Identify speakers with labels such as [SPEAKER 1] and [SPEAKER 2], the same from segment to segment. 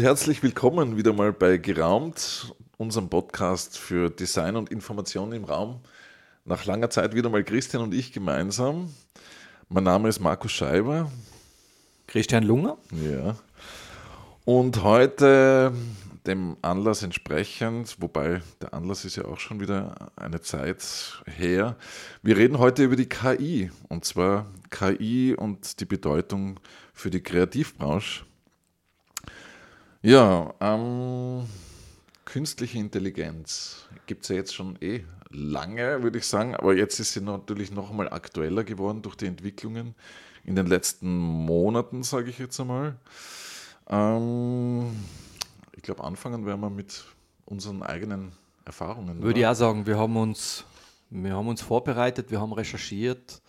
[SPEAKER 1] und herzlich willkommen wieder mal bei Geraumt, unserem Podcast für Design und Information im Raum. Nach langer Zeit wieder mal Christian und ich gemeinsam. Mein Name ist Markus Scheiber.
[SPEAKER 2] Christian Lunger.
[SPEAKER 1] Ja. Und heute dem Anlass entsprechend, wobei der Anlass ist ja auch schon wieder eine Zeit her. Wir reden heute über die KI und zwar KI und die Bedeutung für die Kreativbranche. Ja, ähm, künstliche Intelligenz gibt es ja jetzt schon eh lange, würde ich sagen, aber jetzt ist sie natürlich noch einmal aktueller geworden durch die Entwicklungen in den letzten Monaten, sage ich jetzt einmal. Ähm, ich glaube, anfangen werden wir mit unseren eigenen Erfahrungen.
[SPEAKER 2] Würde ich auch sagen, wir haben uns, wir haben uns vorbereitet, wir haben recherchiert,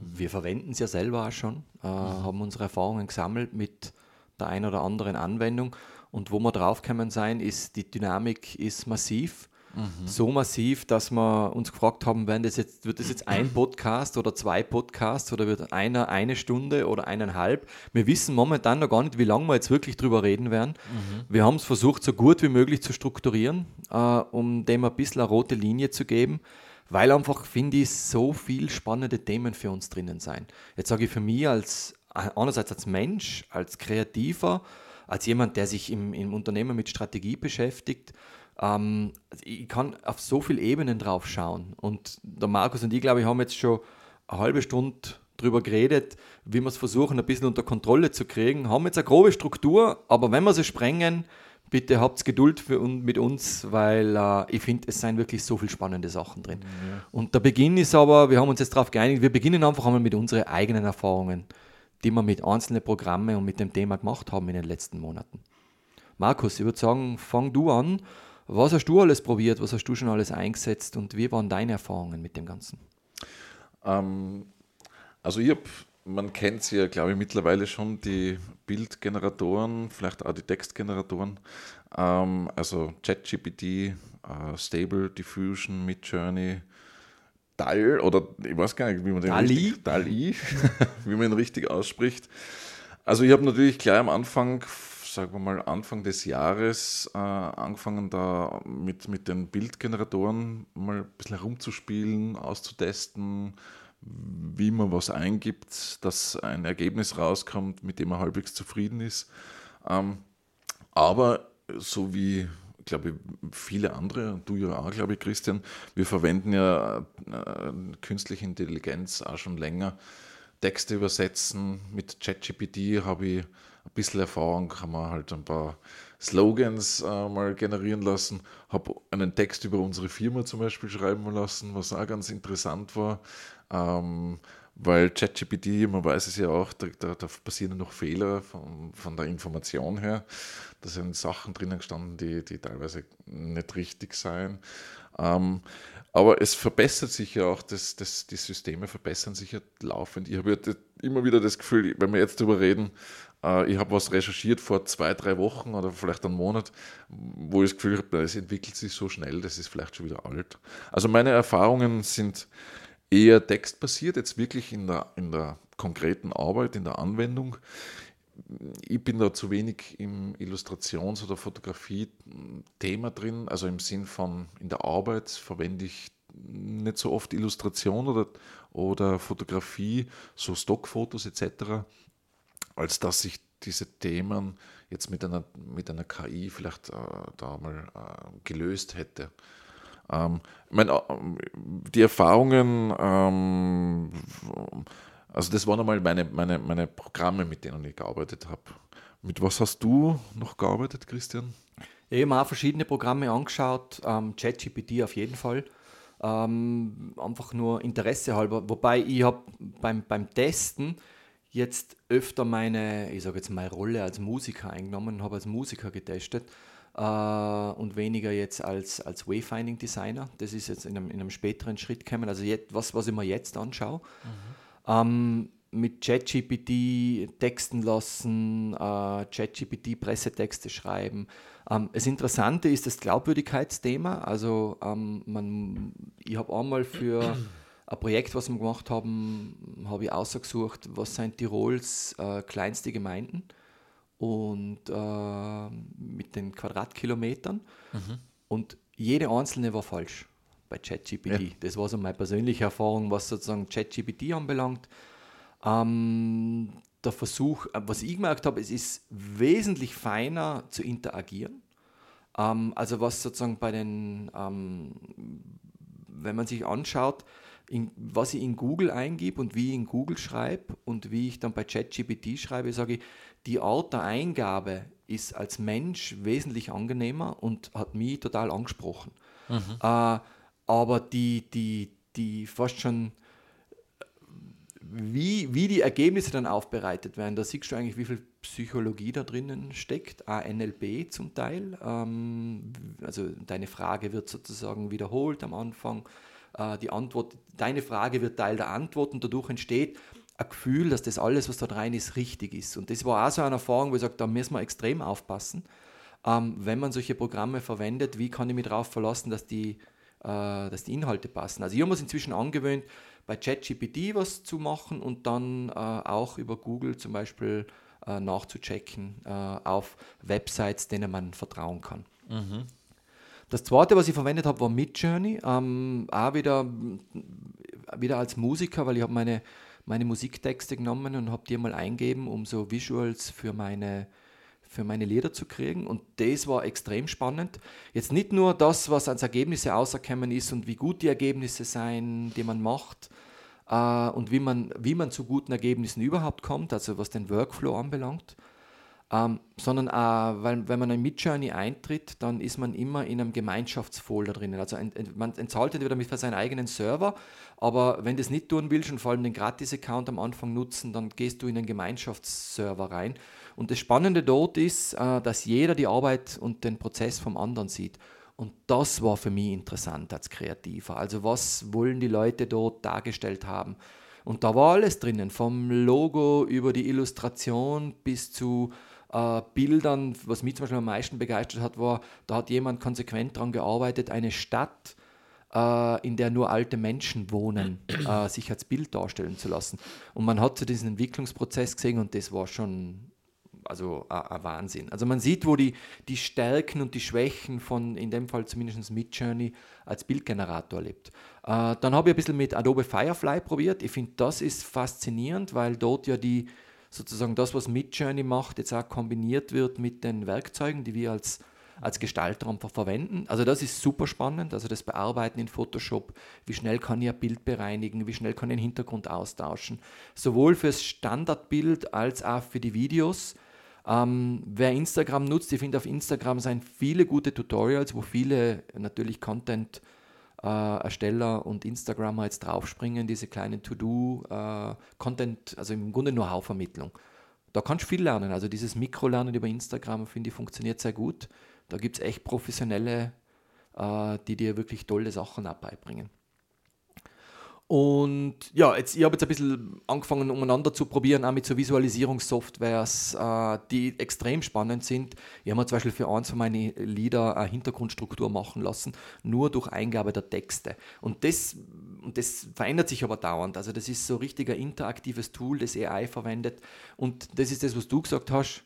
[SPEAKER 2] wir verwenden es ja selber auch schon, äh, mhm. haben unsere Erfahrungen gesammelt mit der einen oder anderen Anwendung. Und wo wir draufgekommen sein, ist, die Dynamik ist massiv. Mhm. So massiv, dass wir uns gefragt haben, werden das jetzt, wird das jetzt ein Podcast oder zwei Podcasts oder wird einer eine Stunde oder eineinhalb? Wir wissen momentan noch gar nicht, wie lange wir jetzt wirklich drüber reden werden. Mhm. Wir haben es versucht, so gut wie möglich zu strukturieren, äh, um dem ein bisschen eine rote Linie zu geben, weil einfach, finde ich, so viel spannende Themen für uns drinnen sein. Jetzt sage ich für mich als, einerseits als Mensch, als Kreativer, als jemand, der sich im, im Unternehmen mit Strategie beschäftigt, ähm, ich kann auf so viele Ebenen drauf schauen. Und der Markus und ich, glaube ich, haben jetzt schon eine halbe Stunde darüber geredet, wie wir es versuchen, ein bisschen unter Kontrolle zu kriegen. Haben jetzt eine grobe Struktur, aber wenn wir sie sprengen, bitte habt Geduld für, mit uns, weil äh, ich finde, es sind wirklich so viele spannende Sachen drin. Ja. Und der Beginn ist aber, wir haben uns jetzt darauf geeinigt, wir beginnen einfach einmal mit unseren eigenen Erfahrungen, die wir mit einzelnen Programmen und mit dem Thema gemacht haben in den letzten Monaten. Markus, ich würde sagen, fang du an was hast du alles probiert? Was hast du schon alles eingesetzt? Und wie waren deine Erfahrungen mit dem Ganzen?
[SPEAKER 1] Ähm, also ich habe, man kennt sie ja, glaube ich, mittlerweile schon, die Bildgeneratoren, vielleicht auch die Textgeneratoren. Ähm, also ChatGPT, äh, Stable Diffusion, Midjourney, DAL oder ich weiß gar nicht, wie man den
[SPEAKER 2] Dali?
[SPEAKER 1] richtig, Dali, wie man ihn richtig ausspricht. Also ich habe natürlich gleich am Anfang sagen wir mal, Anfang des Jahres äh, angefangen, da mit, mit den Bildgeneratoren mal ein bisschen herumzuspielen, auszutesten, wie man was eingibt, dass ein Ergebnis rauskommt, mit dem man halbwegs zufrieden ist. Ähm, aber so wie, glaube ich, viele andere, du ja auch, glaube ich, Christian, wir verwenden ja äh, künstliche Intelligenz auch schon länger. Texte übersetzen. Mit ChatGPT habe ich ein bisschen Erfahrung, kann man halt ein paar Slogans äh, mal generieren lassen. Habe einen Text über unsere Firma zum Beispiel schreiben lassen, was auch ganz interessant war. Ähm, weil ChatGPT, man weiß es ja auch, da, da, da passieren noch Fehler von, von, der Information her. Da sind Sachen drinnen gestanden, die, die teilweise nicht richtig seien. Ähm, aber es verbessert sich ja auch, das, das, die Systeme verbessern sich ja laufend. Ich habe ja immer wieder das Gefühl, wenn wir jetzt darüber reden, äh, ich habe was recherchiert vor zwei, drei Wochen oder vielleicht einen Monat, wo ich das Gefühl habe, es entwickelt sich so schnell, das ist vielleicht schon wieder alt. Also meine Erfahrungen sind eher textbasiert, jetzt wirklich in der, in der konkreten Arbeit, in der Anwendung. Ich bin da zu wenig im Illustrations- oder Fotografie-Thema drin, also im Sinn von in der Arbeit verwende ich nicht so oft Illustration oder, oder Fotografie, so Stockfotos etc als dass ich diese Themen jetzt mit einer, mit einer KI vielleicht äh, da mal äh, gelöst hätte. Ähm, ich meine, die Erfahrungen, ähm, also das waren einmal meine, meine, meine Programme, mit denen ich gearbeitet habe. Mit was hast du noch gearbeitet, Christian?
[SPEAKER 2] Ich habe auch verschiedene Programme angeschaut, ähm, ChatGPT auf jeden Fall. Ähm, einfach nur Interesse halber. Wobei ich habe beim, beim Testen jetzt öfter meine, ich sage jetzt meine Rolle als Musiker eingenommen, habe als Musiker getestet äh, und weniger jetzt als, als Wayfinding Designer. Das ist jetzt in einem, in einem späteren Schritt gekommen. Also jetzt, was, was ich mir jetzt anschaue. Mhm. Ähm, mit ChatGPT texten lassen, äh, ChatGPT Pressetexte schreiben. Ähm, das Interessante ist das Glaubwürdigkeitsthema. Also ähm, man, ich habe einmal für ein Projekt, was wir gemacht haben, habe ich ausgesucht, was sind Tirols äh, kleinste Gemeinden und äh, mit den Quadratkilometern. Mhm. Und jede einzelne war falsch bei ChatGPT. Ja. Das war so meine persönliche Erfahrung, was sozusagen ChatGPT anbelangt. Ähm, der Versuch, äh, was ich gemerkt habe, es ist wesentlich feiner zu interagieren. Ähm, also was sozusagen bei den, ähm, wenn man sich anschaut, in, was ich in Google eingebe und wie ich in Google schreibe und wie ich dann bei ChatGPT schreibe, sage ich, die Art der Eingabe ist als Mensch wesentlich angenehmer und hat mich total angesprochen. Mhm. Äh, aber die, die, die fast schon, wie, wie die Ergebnisse dann aufbereitet werden, da siehst du eigentlich, wie viel Psychologie da drinnen steckt, ANLB zum Teil. Ähm, also deine Frage wird sozusagen wiederholt am Anfang. Äh, die Antwort, deine Frage wird Teil der Antwort und dadurch entsteht ein Gefühl, dass das alles, was da rein ist, richtig ist. Und das war auch so eine Erfahrung, wo ich sage, da müssen wir extrem aufpassen, ähm, wenn man solche Programme verwendet, wie kann ich mich darauf verlassen, dass die, äh, dass die Inhalte passen. Also ich habe mir inzwischen angewöhnt, bei ChatGPT was zu machen und dann äh, auch über Google zum Beispiel äh, nachzuchecken äh, auf Websites, denen man vertrauen kann. Mhm. Das zweite, was ich verwendet habe, war Midjourney. Ähm, auch wieder, wieder als Musiker, weil ich habe meine, meine Musiktexte genommen und habe die mal eingeben, um so Visuals für meine, für meine Lieder zu kriegen. Und das war extrem spannend. Jetzt nicht nur das, was als Ergebnisse auserkennen ist und wie gut die Ergebnisse sein, die man macht äh, und wie man, wie man zu guten Ergebnissen überhaupt kommt, also was den Workflow anbelangt, ähm, sondern auch, weil wenn man in Midjourney eintritt, dann ist man immer in einem Gemeinschaftsfolder drinnen. Also ent, ent, man entzahlt entweder mit seinen eigenen Server, aber wenn du das nicht tun willst und vor allem den Gratis-Account am Anfang nutzen, dann gehst du in den Gemeinschaftsserver rein. Und das Spannende dort ist, äh, dass jeder die Arbeit und den Prozess vom anderen sieht. Und das war für mich interessant als Kreativer. Also was wollen die Leute dort dargestellt haben? Und da war alles drinnen, vom Logo über die Illustration bis zu äh, Bildern, was mich zum Beispiel am meisten begeistert hat, war, da hat jemand konsequent daran gearbeitet, eine Stadt, äh, in der nur alte Menschen wohnen, äh, sich als Bild darstellen zu lassen. Und man hat so diesen Entwicklungsprozess gesehen und das war schon also ein Wahnsinn. Also man sieht, wo die, die Stärken und die Schwächen von, in dem Fall zumindest Midjourney, als Bildgenerator lebt. Äh, dann habe ich ein bisschen mit Adobe Firefly probiert. Ich finde, das ist faszinierend, weil dort ja die, sozusagen das, was Midjourney macht, jetzt auch kombiniert wird mit den Werkzeugen, die wir als, als Gestalter verwenden. Also das ist super spannend, also das Bearbeiten in Photoshop, wie schnell kann ich ein Bild bereinigen, wie schnell kann ich den Hintergrund austauschen, sowohl fürs Standardbild als auch für die Videos. Ähm, wer Instagram nutzt, ich finde auf Instagram sind viele gute Tutorials, wo viele natürlich Content äh, Ersteller und Instagrammer jetzt draufspringen, diese kleinen To-Do-Content, äh, also im Grunde Know-how-Vermittlung. Da kannst du viel lernen. Also dieses Mikrolernen über Instagram, finde ich, funktioniert sehr gut. Da gibt es echt professionelle, äh, die dir wirklich tolle Sachen beibringen. Und ja, jetzt, ich habe jetzt ein bisschen angefangen, umeinander zu probieren, auch mit so Visualisierungssoftwares, äh, die extrem spannend sind. Ich habe mir zum Beispiel für eins von meinen Lieder eine Hintergrundstruktur machen lassen, nur durch Eingabe der Texte. Und das, und das verändert sich aber dauernd. Also das ist so richtig ein interaktives Tool, das AI verwendet. Und das ist das, was du gesagt hast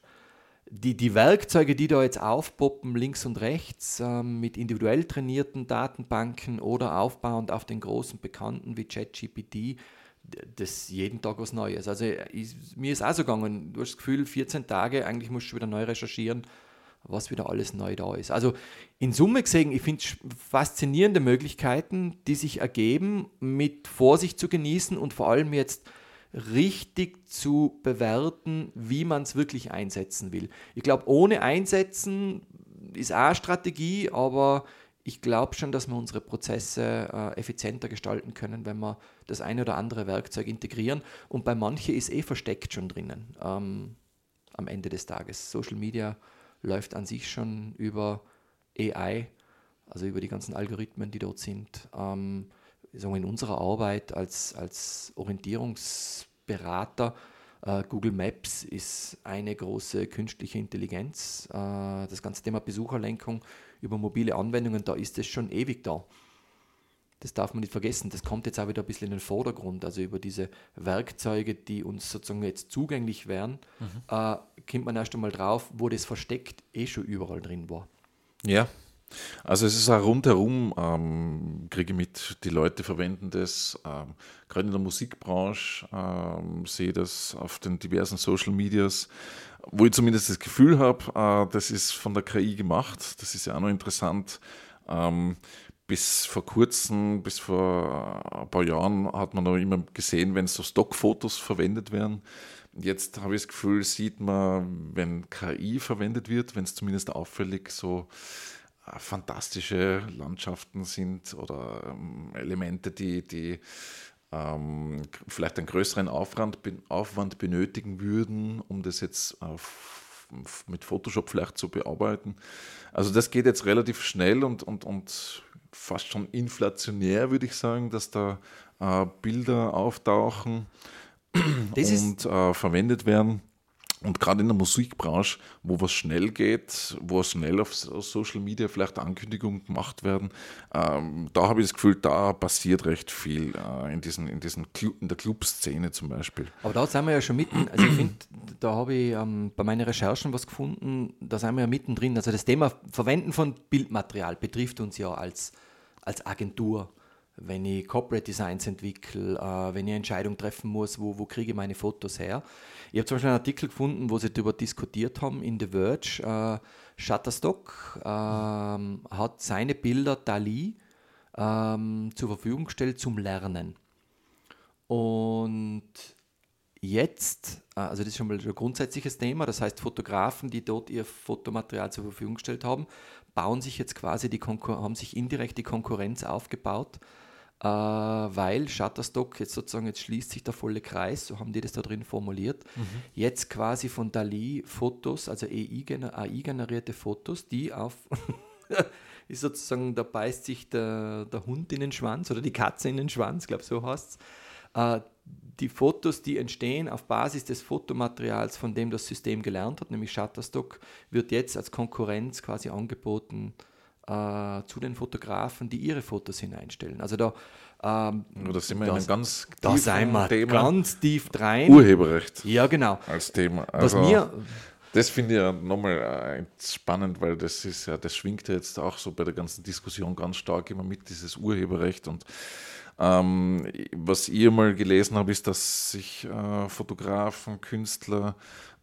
[SPEAKER 2] die, die Werkzeuge, die da jetzt aufpoppen, links und rechts, ähm, mit individuell trainierten Datenbanken oder aufbauend auf den großen Bekannten wie ChatGPT, das jeden Tag was Neues. Also ich, mir ist auch so gegangen, du hast das Gefühl, 14 Tage, eigentlich musst du wieder neu recherchieren, was wieder alles neu da ist. Also in Summe gesehen, ich finde es faszinierende Möglichkeiten, die sich ergeben, mit Vorsicht zu genießen und vor allem jetzt richtig zu bewerten, wie man es wirklich einsetzen will. Ich glaube, ohne Einsetzen ist auch eine Strategie, aber ich glaube schon, dass wir unsere Prozesse äh, effizienter gestalten können, wenn wir das eine oder andere Werkzeug integrieren. Und bei manchen ist eh versteckt schon drinnen ähm, am Ende des Tages. Social Media läuft an sich schon über AI, also über die ganzen Algorithmen, die dort sind. Ähm, sagen in unserer Arbeit als, als Orientierungsberater, äh, Google Maps ist eine große künstliche Intelligenz. Äh, das ganze Thema Besucherlenkung über mobile Anwendungen, da ist es schon ewig da. das darf man nicht vergessen. Das kommt jetzt auch wieder ein bisschen in den Vordergrund. Also über diese Werkzeuge, die uns sozusagen jetzt zugänglich wären, mhm. äh, kommt man erst einmal drauf, wo das versteckt eh schon überall drin war.
[SPEAKER 1] Ja, also es ist auch rundherum, ähm, kriege ich mit, die Leute verwenden das, ähm, gerade in der Musikbranche, ähm, sehe das auf den diversen Social Medias, wo ich zumindest das Gefühl habe, äh, das ist von der KI gemacht. Das ist ja auch noch interessant. Ähm, bis vor kurzem, bis vor ein paar Jahren hat man noch immer gesehen, wenn so Stockfotos verwendet werden. Jetzt habe ich das Gefühl, sieht man, wenn KI verwendet wird, wenn es zumindest auffällig so äh, fantastische Landschaften sind oder ähm, Elemente, die, die ähm, vielleicht einen größeren Aufwand, Aufwand benötigen würden, um das jetzt auf, mit Photoshop vielleicht zu bearbeiten. Also das geht jetzt relativ schnell und, und, und fast schon inflationär, würde ich sagen, dass da äh, Bilder auftauchen das und äh, verwendet werden. Und gerade in der Musikbranche, wo was schnell geht, wo schnell auf Social Media vielleicht Ankündigungen gemacht werden, ähm, da habe ich das Gefühl, da passiert recht viel äh, in, diesen, in, diesen Club, in der Clubszene zum Beispiel.
[SPEAKER 2] Aber da sind wir ja schon mitten, also ich finde, da habe ich ähm, bei meinen Recherchen was gefunden, da sind wir ja mittendrin. Also das Thema Verwenden von Bildmaterial betrifft uns ja als, als Agentur wenn ich Corporate Designs entwickle, äh, wenn ich eine Entscheidung treffen muss, wo, wo kriege ich meine Fotos her. Ich habe zum Beispiel einen Artikel gefunden, wo sie darüber diskutiert haben in The Verge. Äh, Shutterstock äh, hat seine Bilder Dali ähm, zur Verfügung gestellt zum Lernen. Und jetzt, äh, also das ist schon mal ein grundsätzliches Thema, das heißt Fotografen, die dort ihr Fotomaterial zur Verfügung gestellt haben, bauen sich jetzt quasi die Konkur haben sich indirekt die Konkurrenz aufgebaut äh, weil Shutterstock jetzt sozusagen, jetzt schließt sich der volle Kreis, so haben die das da drin formuliert, mhm. jetzt quasi von Dali Fotos, also AI-generierte Fotos, die auf, ist sozusagen, da beißt sich der, der Hund in den Schwanz oder die Katze in den Schwanz, glaube so heißt es. Äh, die Fotos, die entstehen auf Basis des Fotomaterials, von dem das System gelernt hat, nämlich Shutterstock, wird jetzt als Konkurrenz quasi angeboten äh, zu den Fotografen, die ihre Fotos hineinstellen. Also da,
[SPEAKER 1] ähm, da sind wir das, in einem ganz
[SPEAKER 2] da sind wir Thema. ganz tief rein.
[SPEAKER 1] Urheberrecht.
[SPEAKER 2] Ja, genau.
[SPEAKER 1] Als Thema. Also, Was mir, das finde ich ja nochmal äh, spannend, weil das ist ja, das schwingt ja jetzt auch so bei der ganzen Diskussion ganz stark immer mit, dieses Urheberrecht und ähm, was ich mal gelesen habe, ist, dass sich äh, Fotografen, Künstler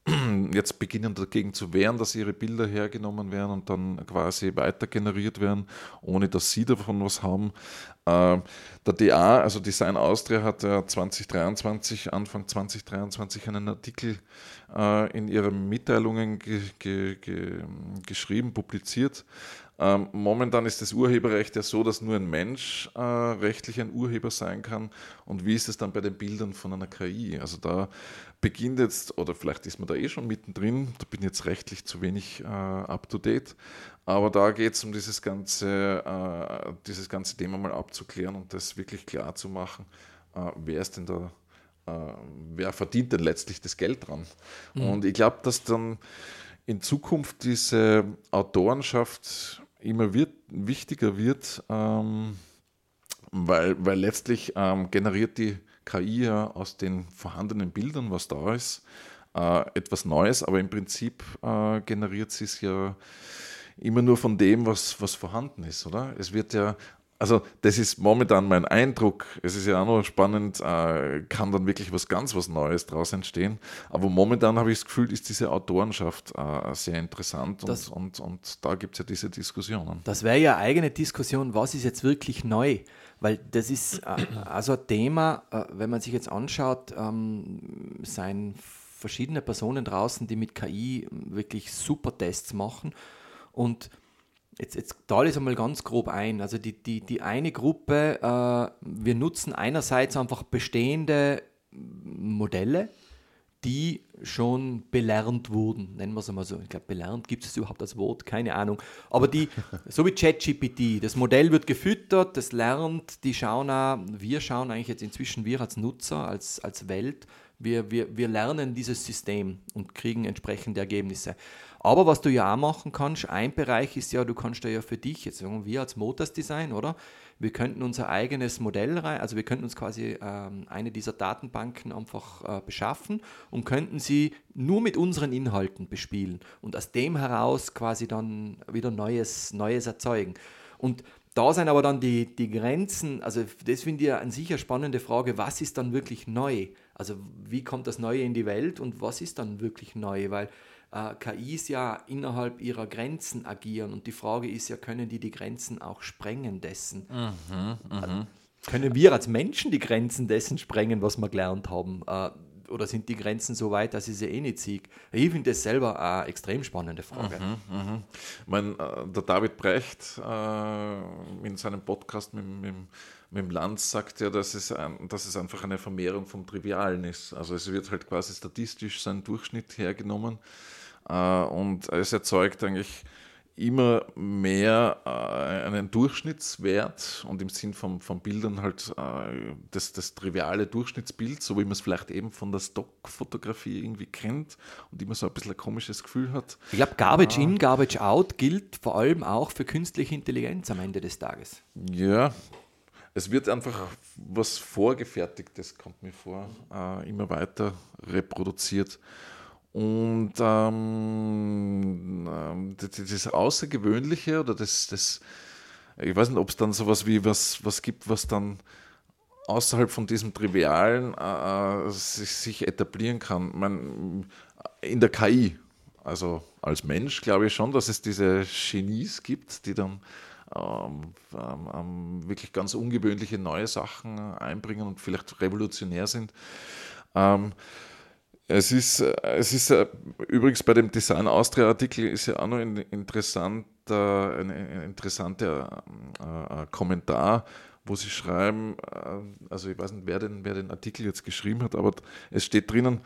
[SPEAKER 1] jetzt beginnen dagegen zu wehren, dass ihre Bilder hergenommen werden und dann quasi weiter generiert werden, ohne dass sie davon was haben. Äh, der DA, also Design Austria, hat ja 2023, Anfang 2023 einen Artikel äh, in ihren Mitteilungen ge ge ge geschrieben, publiziert, ähm, momentan ist das Urheberrecht ja so, dass nur ein Mensch äh, rechtlich ein Urheber sein kann. Und wie ist es dann bei den Bildern von einer KI? Also da beginnt jetzt, oder vielleicht ist man da eh schon mittendrin, da bin ich jetzt rechtlich zu wenig äh, up-to-date, aber da geht es um dieses ganze, äh, dieses ganze Thema mal abzuklären und das wirklich klar zu machen, äh, wer ist denn da äh, wer verdient denn letztlich das Geld dran? Mhm. Und ich glaube, dass dann in Zukunft diese Autorenschaft immer wird, wichtiger wird, ähm, weil, weil letztlich ähm, generiert die KI ja aus den vorhandenen Bildern, was da ist, äh, etwas Neues, aber im Prinzip äh, generiert sie es ja immer nur von dem, was, was vorhanden ist, oder? Es wird ja also das ist momentan mein Eindruck. Es ist ja auch noch spannend, äh, kann dann wirklich was ganz was Neues daraus entstehen. Aber momentan habe ich das Gefühl, ist diese Autorenschaft äh, sehr interessant und, und, und da gibt es ja diese Diskussionen.
[SPEAKER 2] Das wäre ja eigene Diskussion, was ist jetzt wirklich neu? Weil das ist äh, also ein Thema, äh, wenn man sich jetzt anschaut, ähm, seien verschiedene Personen draußen, die mit KI wirklich super Tests machen und Jetzt, jetzt teile ich es einmal ganz grob ein. Also die, die, die eine Gruppe, äh, wir nutzen einerseits einfach bestehende Modelle, die schon belernt wurden, nennen wir es einmal so. Ich glaube, belernt gibt es überhaupt als Wort, keine Ahnung. Aber die, so wie ChatGPT, das Modell wird gefüttert, das lernt, die schauen auch, wir schauen eigentlich jetzt inzwischen, wir als Nutzer, als, als Welt, Wir, wir, wir lernen dieses System und kriegen entsprechende Ergebnisse. Aber was du ja auch machen kannst, ein Bereich ist ja, du kannst ja für dich, jetzt sagen wir als Motors Design, oder? Wir könnten unser eigenes Modell rein, also wir könnten uns quasi ähm, eine dieser Datenbanken einfach äh, beschaffen und könnten sie nur mit unseren Inhalten bespielen und aus dem heraus quasi dann wieder Neues, Neues erzeugen. Und da sind aber dann die, die Grenzen, also das finde ich an sich eine spannende Frage, was ist dann wirklich neu? Also wie kommt das Neue in die Welt und was ist dann wirklich neu? Weil äh, KIs ja innerhalb ihrer Grenzen agieren. Und die Frage ist ja, können die die Grenzen auch sprengen dessen? Mhm, mh. Können wir als Menschen die Grenzen dessen sprengen, was wir gelernt haben? Äh, oder sind die Grenzen so weit, dass ich sie eh nicht sehe? Ich finde das selber eine extrem spannende Frage. Mhm,
[SPEAKER 1] mh. Ich meine, äh, der David Brecht äh, in seinem Podcast mit, mit, mit dem Lanz sagt ja, dass es, ein, dass es einfach eine Vermehrung vom Trivialen ist. Also es wird halt quasi statistisch sein Durchschnitt hergenommen äh, und es erzeugt eigentlich immer mehr äh, einen Durchschnittswert und im Sinn von, von Bildern halt äh, das, das triviale Durchschnittsbild, so wie man es vielleicht eben von der Stockfotografie irgendwie kennt und immer so ein bisschen ein komisches Gefühl hat.
[SPEAKER 2] Ich glaube, Garbage ah. in, Garbage out gilt vor allem auch für künstliche Intelligenz am Ende des Tages.
[SPEAKER 1] Ja, es wird einfach was Vorgefertigtes, kommt mir vor, äh, immer weiter reproduziert. Und ähm, ähm das, Außergewöhnliche oder das, das, ich weiß nicht, ob es dann sowas wie was, was gibt, was dann außerhalb von diesem Trivialen äh, äh sich, sich, etablieren kann. Man, in der KI, also als Mensch, glaube ich schon, dass es diese Genies gibt, die dann ähm, ähm, ähm wirklich ganz ungewöhnliche neue Sachen einbringen und vielleicht revolutionär sind. Ähm, es ist, es ist äh, übrigens bei dem Design Austria Artikel ist ja auch noch ein interessanter, ein, ein interessanter äh, Kommentar, wo sie schreiben, äh, also ich weiß nicht, wer den, wer den Artikel jetzt geschrieben hat, aber es steht drinnen,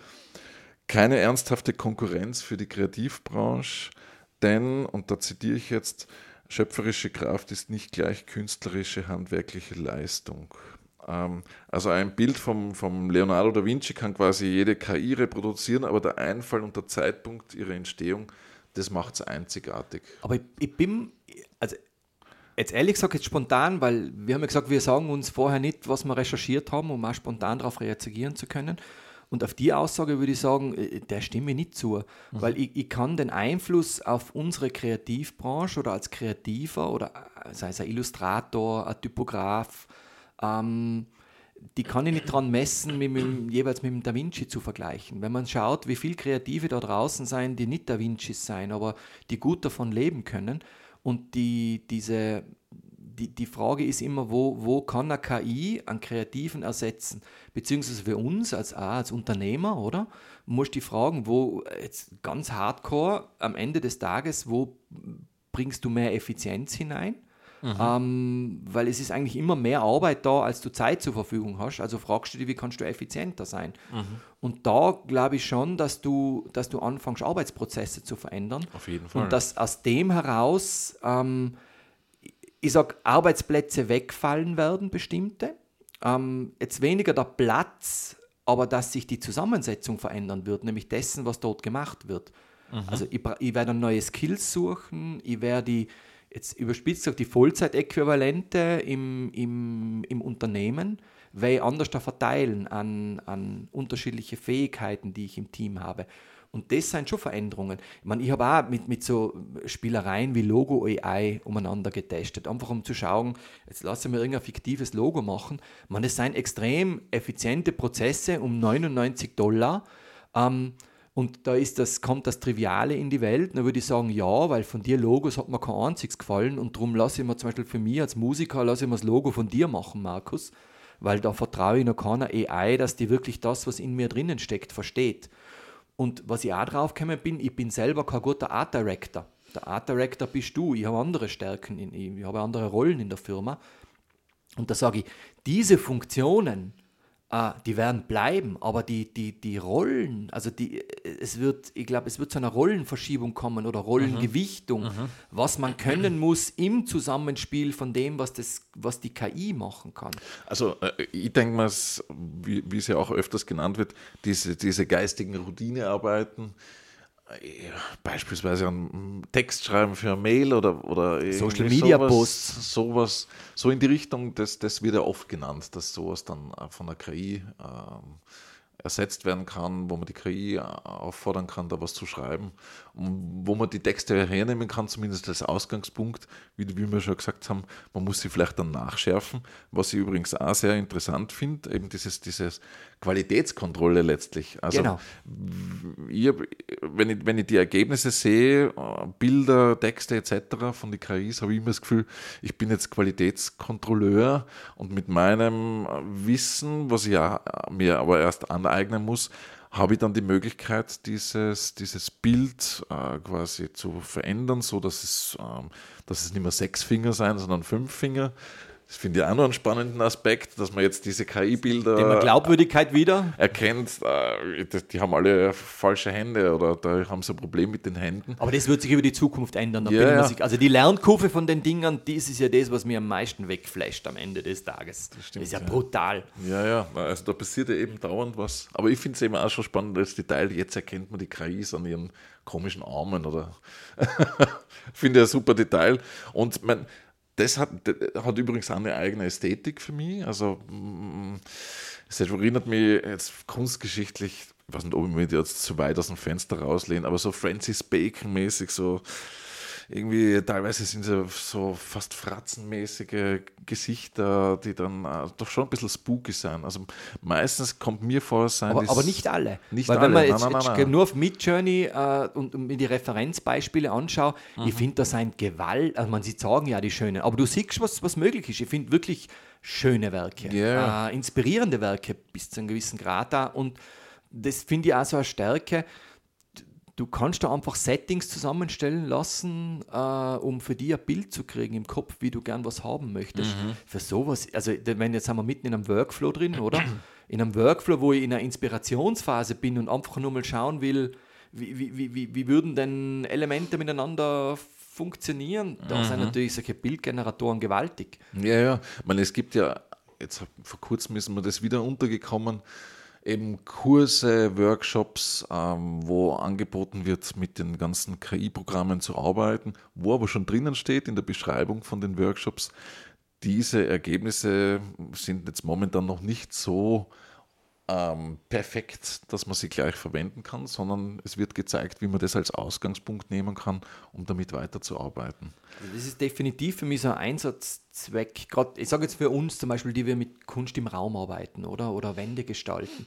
[SPEAKER 1] keine ernsthafte Konkurrenz für die Kreativbranche, denn, und da zitiere ich jetzt, schöpferische Kraft ist nicht gleich künstlerische, handwerkliche Leistung. Ähm, also ein Bild vom, vom Leonardo da Vinci kann quasi jede KI reproduzieren, aber der Einfall und der Zeitpunkt ihrer Entstehung, das macht es einzigartig.
[SPEAKER 2] Aber ich, ich, bin, also jetzt ehrlich gesagt, jetzt spontan, weil wir haben ja gesagt, wir sagen uns vorher nicht, was wir recherchiert haben, um auch spontan darauf reagieren zu können. Und auf die Aussage würde ich sagen, äh, der stimme nicht zu. Mhm. Weil ich, ich kann den Einfluss auf unsere Kreativbranche oder als Kreativer oder äh, sei es ein Illustrator, ein Typograf, ähm, die kann ich nicht dran messen, mit, mit, jeweils mit dem Da Vinci zu vergleichen. Wenn man schaut, wie viele Kreative da draußen sein, die nicht Da Vincis sein, aber die gut davon leben können. Und die, diese, die, die Frage ist immer, wo, wo kann eine KI einen Kreativen ersetzen? Beziehungsweise für uns als, als Unternehmer, oder? Muss die fragen, wo jetzt ganz hardcore am Ende des Tages, wo bringst du mehr Effizienz hinein? Mhm. Ähm, weil es ist eigentlich immer mehr Arbeit da, als du Zeit zur Verfügung hast. Also fragst du dich, wie kannst du effizienter sein? Mhm. Und da glaube ich schon, dass du, dass du anfängst, Arbeitsprozesse zu verändern.
[SPEAKER 1] Auf jeden Fall.
[SPEAKER 2] Und dass aus dem heraus, ähm, ich sage, Arbeitsplätze wegfallen werden, bestimmte. Ähm, jetzt weniger der Platz, aber dass sich die Zusammensetzung verändern wird, nämlich dessen, was dort gemacht wird. Mhm. Also ich, ich werde neue Skills suchen, ich werde die jetzt überspitzt gesagt, die Vollzeitäquivalente im, im, im Unternehmen weil anders da verteilen an, an unterschiedliche Fähigkeiten, die ich im Team habe. Und das sind schon Veränderungen. Ich meine, ich habe auch mit, mit so Spielereien wie Logo AI umeinander getestet, einfach um zu schauen, jetzt lasse ich mir irgendein fiktives Logo machen. Ich das sind extrem effiziente Prozesse um 99 Dollar. Ähm, und da ist das, kommt das Triviale in die Welt, dann würde ich sagen, ja, weil von dir Logos hat mir kein einziges gefallen und darum lasse ich mir zum Beispiel für mich als Musiker, lasse ich mir das Logo von dir machen, Markus, weil da vertraue ich noch keiner AI, dass die wirklich das, was in mir drinnen steckt, versteht. Und was ich auch drauf gekommen bin, ich bin selber kein guter Art Director. Der Art Director bist du, ich habe andere Stärken, in, ich habe andere Rollen in der Firma. Und da sage ich, diese Funktionen, äh, die werden bleiben, aber die, die, die Rollen, also die, es wird, ich glaube, es wird zu einer Rollenverschiebung kommen oder Rollengewichtung, mhm. Mhm. was man können muss im Zusammenspiel von dem, was, das, was die KI machen kann.
[SPEAKER 1] Also äh, ich denke mal, wie, es ja auch öfters genannt wird, diese, diese geistigen Routinearbeiten, beispielsweise einen Text schreiben für eine Mail oder, oder
[SPEAKER 2] Social Media sowas, Posts.
[SPEAKER 1] Sowas, so in die Richtung, das, das wird ja oft genannt, dass sowas dann von der KI ähm, ersetzt werden kann, wo man die KI auffordern kann, da was zu schreiben, wo man die Texte hernehmen kann, zumindest als Ausgangspunkt, wie, wie wir schon gesagt haben, man muss sie vielleicht dann nachschärfen, was ich übrigens auch sehr interessant finde, eben dieses, dieses Qualitätskontrolle letztlich. Also genau. ich, wenn, ich, wenn ich die Ergebnisse sehe, Bilder, Texte etc. von den KIs, habe ich immer das Gefühl, ich bin jetzt Qualitätskontrolleur und mit meinem Wissen, was ich ja mir aber erst aneignen muss, habe ich dann die Möglichkeit, dieses, dieses Bild äh, quasi zu verändern, so dass es, ähm, dass es nicht mehr sechs Finger sein, sondern fünf Finger das finde ich auch noch einen spannenden Aspekt, dass man jetzt diese KI-Bilder.
[SPEAKER 2] Thema Glaubwürdigkeit wieder.
[SPEAKER 1] Erkennt, äh, die haben alle falsche Hände oder da haben sie ein Problem mit den Händen.
[SPEAKER 2] Aber das wird sich über die Zukunft ändern. Ja, ja. Sich, also die Lernkurve von den Dingern, das ist ja das, was mir am meisten wegflasht am Ende des Tages. Das, stimmt, das ist ja, ja, brutal.
[SPEAKER 1] Ja, ja, also da passiert ja eben dauernd was. Aber ich finde es eben auch schon spannend, das Detail, jetzt erkennt man die KIs an ihren komischen Armen oder. finde ich ein super Detail. Und mein, das hat, das hat übrigens auch eine eigene Ästhetik für mich. Also, es erinnert mich jetzt kunstgeschichtlich, ich weiß nicht, ob ich mich jetzt zu weit aus dem Fenster rauslehne, aber so Francis Bacon-mäßig, so irgendwie teilweise sind sie so fast fratzenmäßige Gesichter, die dann äh, doch schon ein bisschen spooky sein. Also meistens kommt mir vor, sein
[SPEAKER 2] aber, aber nicht alle.
[SPEAKER 1] Nicht
[SPEAKER 2] Weil
[SPEAKER 1] alle.
[SPEAKER 2] wenn man jetzt, nein, nein, nein, jetzt nur auf Midjourney äh, und, und mir die Referenzbeispiele anschaue, mhm. ich finde, da sind Gewalt, also man sieht sagen ja die schönen, aber du siehst, was, was möglich ist. Ich finde wirklich schöne Werke, yeah. äh, inspirierende Werke bis zu einem gewissen Grad da und das finde ich auch so eine Stärke du kannst da einfach Settings zusammenstellen lassen, äh, um für dich ein Bild zu kriegen im Kopf, wie du gern was haben möchtest. Mhm. Für sowas, also wenn jetzt sind wir mitten in einem Workflow drin, oder? In einem Workflow, wo ich in einer Inspirationsphase bin und einfach nur mal schauen will, wie, wie, wie, wie würden denn Elemente miteinander funktionieren? Da mhm. sind natürlich solche Bildgeneratoren gewaltig.
[SPEAKER 1] Ja, ja. Ich meine, es gibt ja, jetzt vor kurzem ist mir das wieder untergekommen, eben Kurse, Workshops, ähm, wo angeboten wird, mit den ganzen KI-Programmen zu arbeiten, wo aber schon drinnen steht in der Beschreibung von den Workshops, diese Ergebnisse sind jetzt momentan noch nicht so ähm, perfekt, dass man sie gleich verwenden kann, sondern es wird gezeigt, wie man das als Ausgangspunkt nehmen kann, um damit weiterzuarbeiten.
[SPEAKER 2] Also das ist definitiv für mich so ein Einsatzzweck. Gerade, ich sage jetzt für uns zum Beispiel, die wir mit Kunst im Raum arbeiten oder, oder Wände gestalten.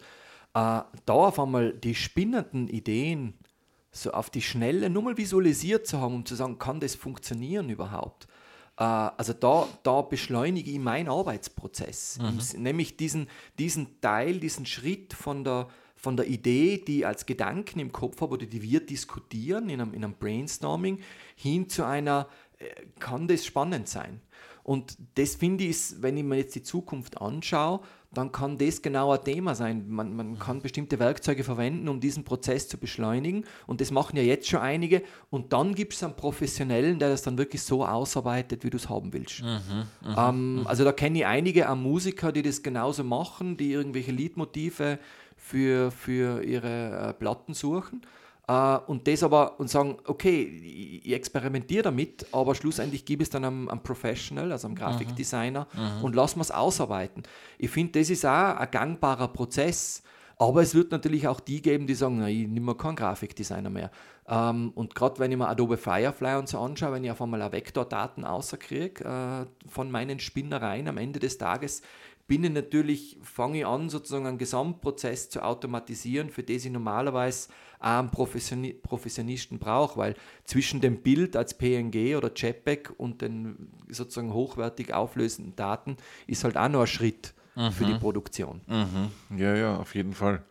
[SPEAKER 2] Äh, da auf einmal die spinnenden Ideen so auf die Schnelle nur mal visualisiert zu haben, um zu sagen, kann das funktionieren überhaupt? Äh, also da, da beschleunige ich meinen Arbeitsprozess, mhm. nämlich diesen, diesen Teil, diesen Schritt von der, von der Idee, die ich als Gedanken im Kopf habe oder die wir diskutieren in einem, in einem Brainstorming, hin zu einer, äh, kann das spannend sein? Und das finde ich, wenn ich mir jetzt die Zukunft anschaue, dann kann das genau ein Thema sein. Man, man kann bestimmte Werkzeuge verwenden, um diesen Prozess zu beschleunigen. Und das machen ja jetzt schon einige. Und dann gibt es einen Professionellen, der das dann wirklich so ausarbeitet, wie du es haben willst. Mhm, mhm, ähm, mhm. Also da kenne ich einige Musiker, die das genauso machen, die irgendwelche Liedmotive für, für ihre äh, Platten suchen. Uh, und das aber und sagen, okay, ich, experimentiere damit, aber schlussendlich gebe es dann einem, einem Professional, also einem Grafikdesigner mhm. und lassen wir es ausarbeiten. Ich finde, das ist auch ein gangbarer Prozess, aber es wird natürlich auch die geben, die sagen, na, ich nehme keinen Grafikdesigner mehr. Ähm, und gerade wenn ich mir Adobe Firefly und so anschaue, wenn ich auf einmal Vektordaten außerkriege uh, von meinen Spinnereien am Ende des Tages, bin ich natürlich, fange ich an, sozusagen einen Gesamtprozess zu automatisieren, für den ich normalerweise einen Professionisten brauche, weil zwischen dem Bild als PNG oder JPEG und den sozusagen hochwertig auflösenden Daten ist halt auch noch ein Schritt mhm. für die mhm. Produktion.
[SPEAKER 1] Mhm. Ja, ja, auf jeden Fall.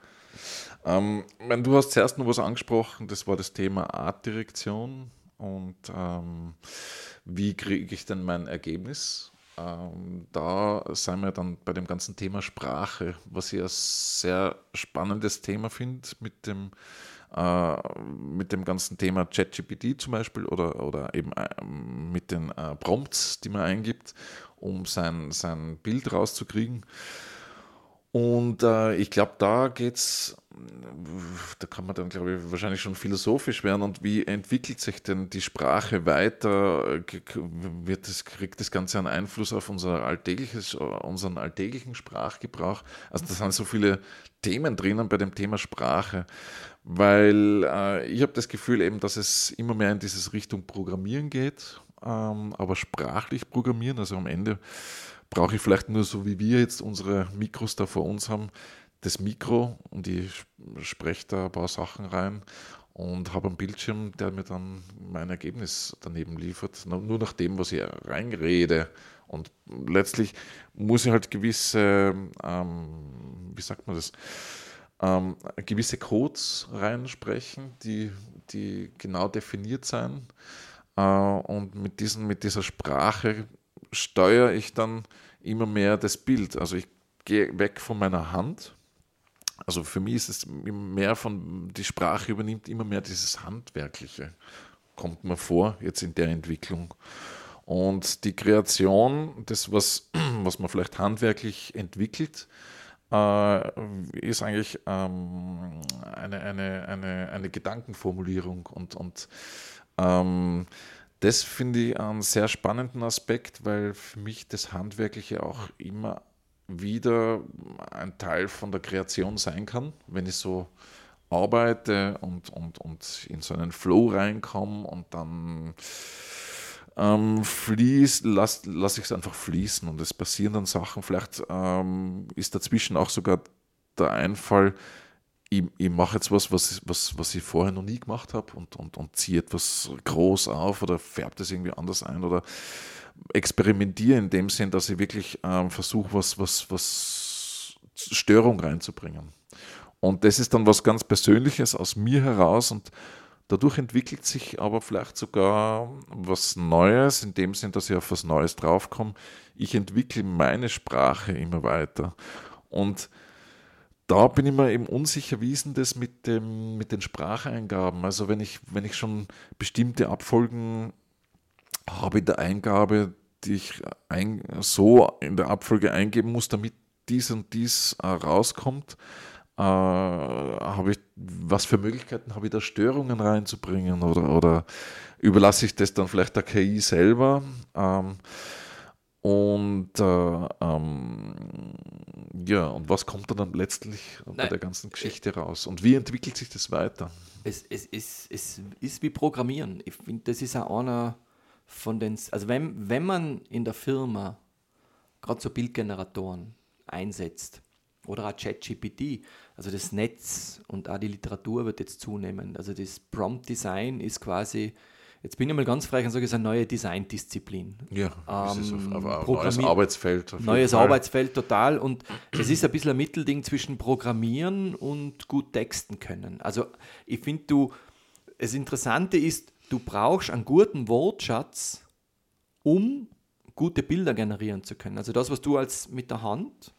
[SPEAKER 1] Ähm, mein, du hast zuerst noch was angesprochen, das war das Thema Artdirektion und ähm, wie kriege ich denn mein Ergebnis ähm, da sind wir dann bei dem ganzen Thema Sprache, was ich ein sehr spannendes Thema finde mit dem, äh, mit dem ganzen Thema ChatGPT zum Beispiel oder, oder eben äh, mit den äh, Prompts, die man eingibt, um sein, sein Bild rauszukriegen. Und äh, ich glaube, da geht es, da kann man dann, glaube ich, wahrscheinlich schon philosophisch werden. Und wie entwickelt sich denn die Sprache weiter? Wird das, kriegt das Ganze einen Einfluss auf unser alltägliches, unseren alltäglichen Sprachgebrauch? Also, da sind so viele Themen drinnen bei dem Thema Sprache, weil äh, ich habe das Gefühl eben, dass es immer mehr in diese Richtung Programmieren geht, ähm, aber sprachlich Programmieren, also am Ende brauche ich vielleicht nur so wie wir jetzt unsere Mikros da vor uns haben, das Mikro und ich spreche da ein paar Sachen rein und habe einen Bildschirm, der mir dann mein Ergebnis daneben liefert, nur nach dem, was ich reinrede. Und letztlich muss ich halt gewisse, ähm, wie sagt man das, ähm, gewisse Codes reinsprechen, die, die genau definiert sein. Äh, und mit, diesen, mit dieser Sprache steuere ich dann immer mehr das Bild. Also ich gehe weg von meiner Hand. Also für mich ist es mehr von, die Sprache übernimmt immer mehr dieses Handwerkliche, kommt mir vor, jetzt in der Entwicklung. Und die Kreation, das, was, was man vielleicht handwerklich entwickelt, äh, ist eigentlich ähm, eine, eine, eine, eine Gedankenformulierung und, und ähm, das finde ich einen sehr spannenden Aspekt, weil für mich das Handwerkliche auch immer wieder ein Teil von der Kreation sein kann, wenn ich so arbeite und, und, und in so einen Flow reinkomme und dann ähm, fließt, lasse lass ich es einfach fließen und es passieren dann Sachen. Vielleicht ähm, ist dazwischen auch sogar der Einfall, ich, ich mache jetzt was, was, was, was ich vorher noch nie gemacht habe und, und, und ziehe etwas groß auf oder färbe das irgendwie anders ein oder experimentiere in dem Sinn, dass ich wirklich ähm, versuche, was, was, was Störung reinzubringen. Und das ist dann was ganz Persönliches aus mir heraus und dadurch entwickelt sich aber vielleicht sogar was Neues, in dem Sinn, dass ich auf was Neues draufkomme. Ich entwickle meine Sprache immer weiter. Und da bin ich mir eben unsicher, wie ist denn das mit, dem, mit den Spracheingaben? Also wenn ich, wenn ich schon bestimmte Abfolgen habe in der Eingabe, die ich ein, so in der Abfolge eingeben muss, damit dies und dies äh, rauskommt, äh, habe ich, was für Möglichkeiten habe ich da Störungen reinzubringen oder, oder überlasse ich das dann vielleicht der KI selber? Ähm, und äh, ähm, ja, und was kommt dann letztlich Nein. bei der ganzen Geschichte raus? Und wie entwickelt sich das weiter?
[SPEAKER 2] Es, es, es, es ist wie Programmieren. Ich finde, das ist auch einer von den, also wenn, wenn man in der Firma gerade so Bildgeneratoren einsetzt oder auch ChatGPT, also das Netz und auch die Literatur wird jetzt zunehmen. Also das Prompt Design ist quasi Jetzt bin ich mal ganz frei und sage, es ist eine neue Design-Disziplin.
[SPEAKER 1] Ja, ähm, ist auf, auf ein neues Arbeitsfeld.
[SPEAKER 2] Neues Fall. Arbeitsfeld, total. Und es ist ein bisschen ein Mittelding zwischen Programmieren und gut texten können. Also ich finde, du, das Interessante ist, du brauchst einen guten Wortschatz, um gute Bilder generieren zu können. Also das, was du als mit der Hand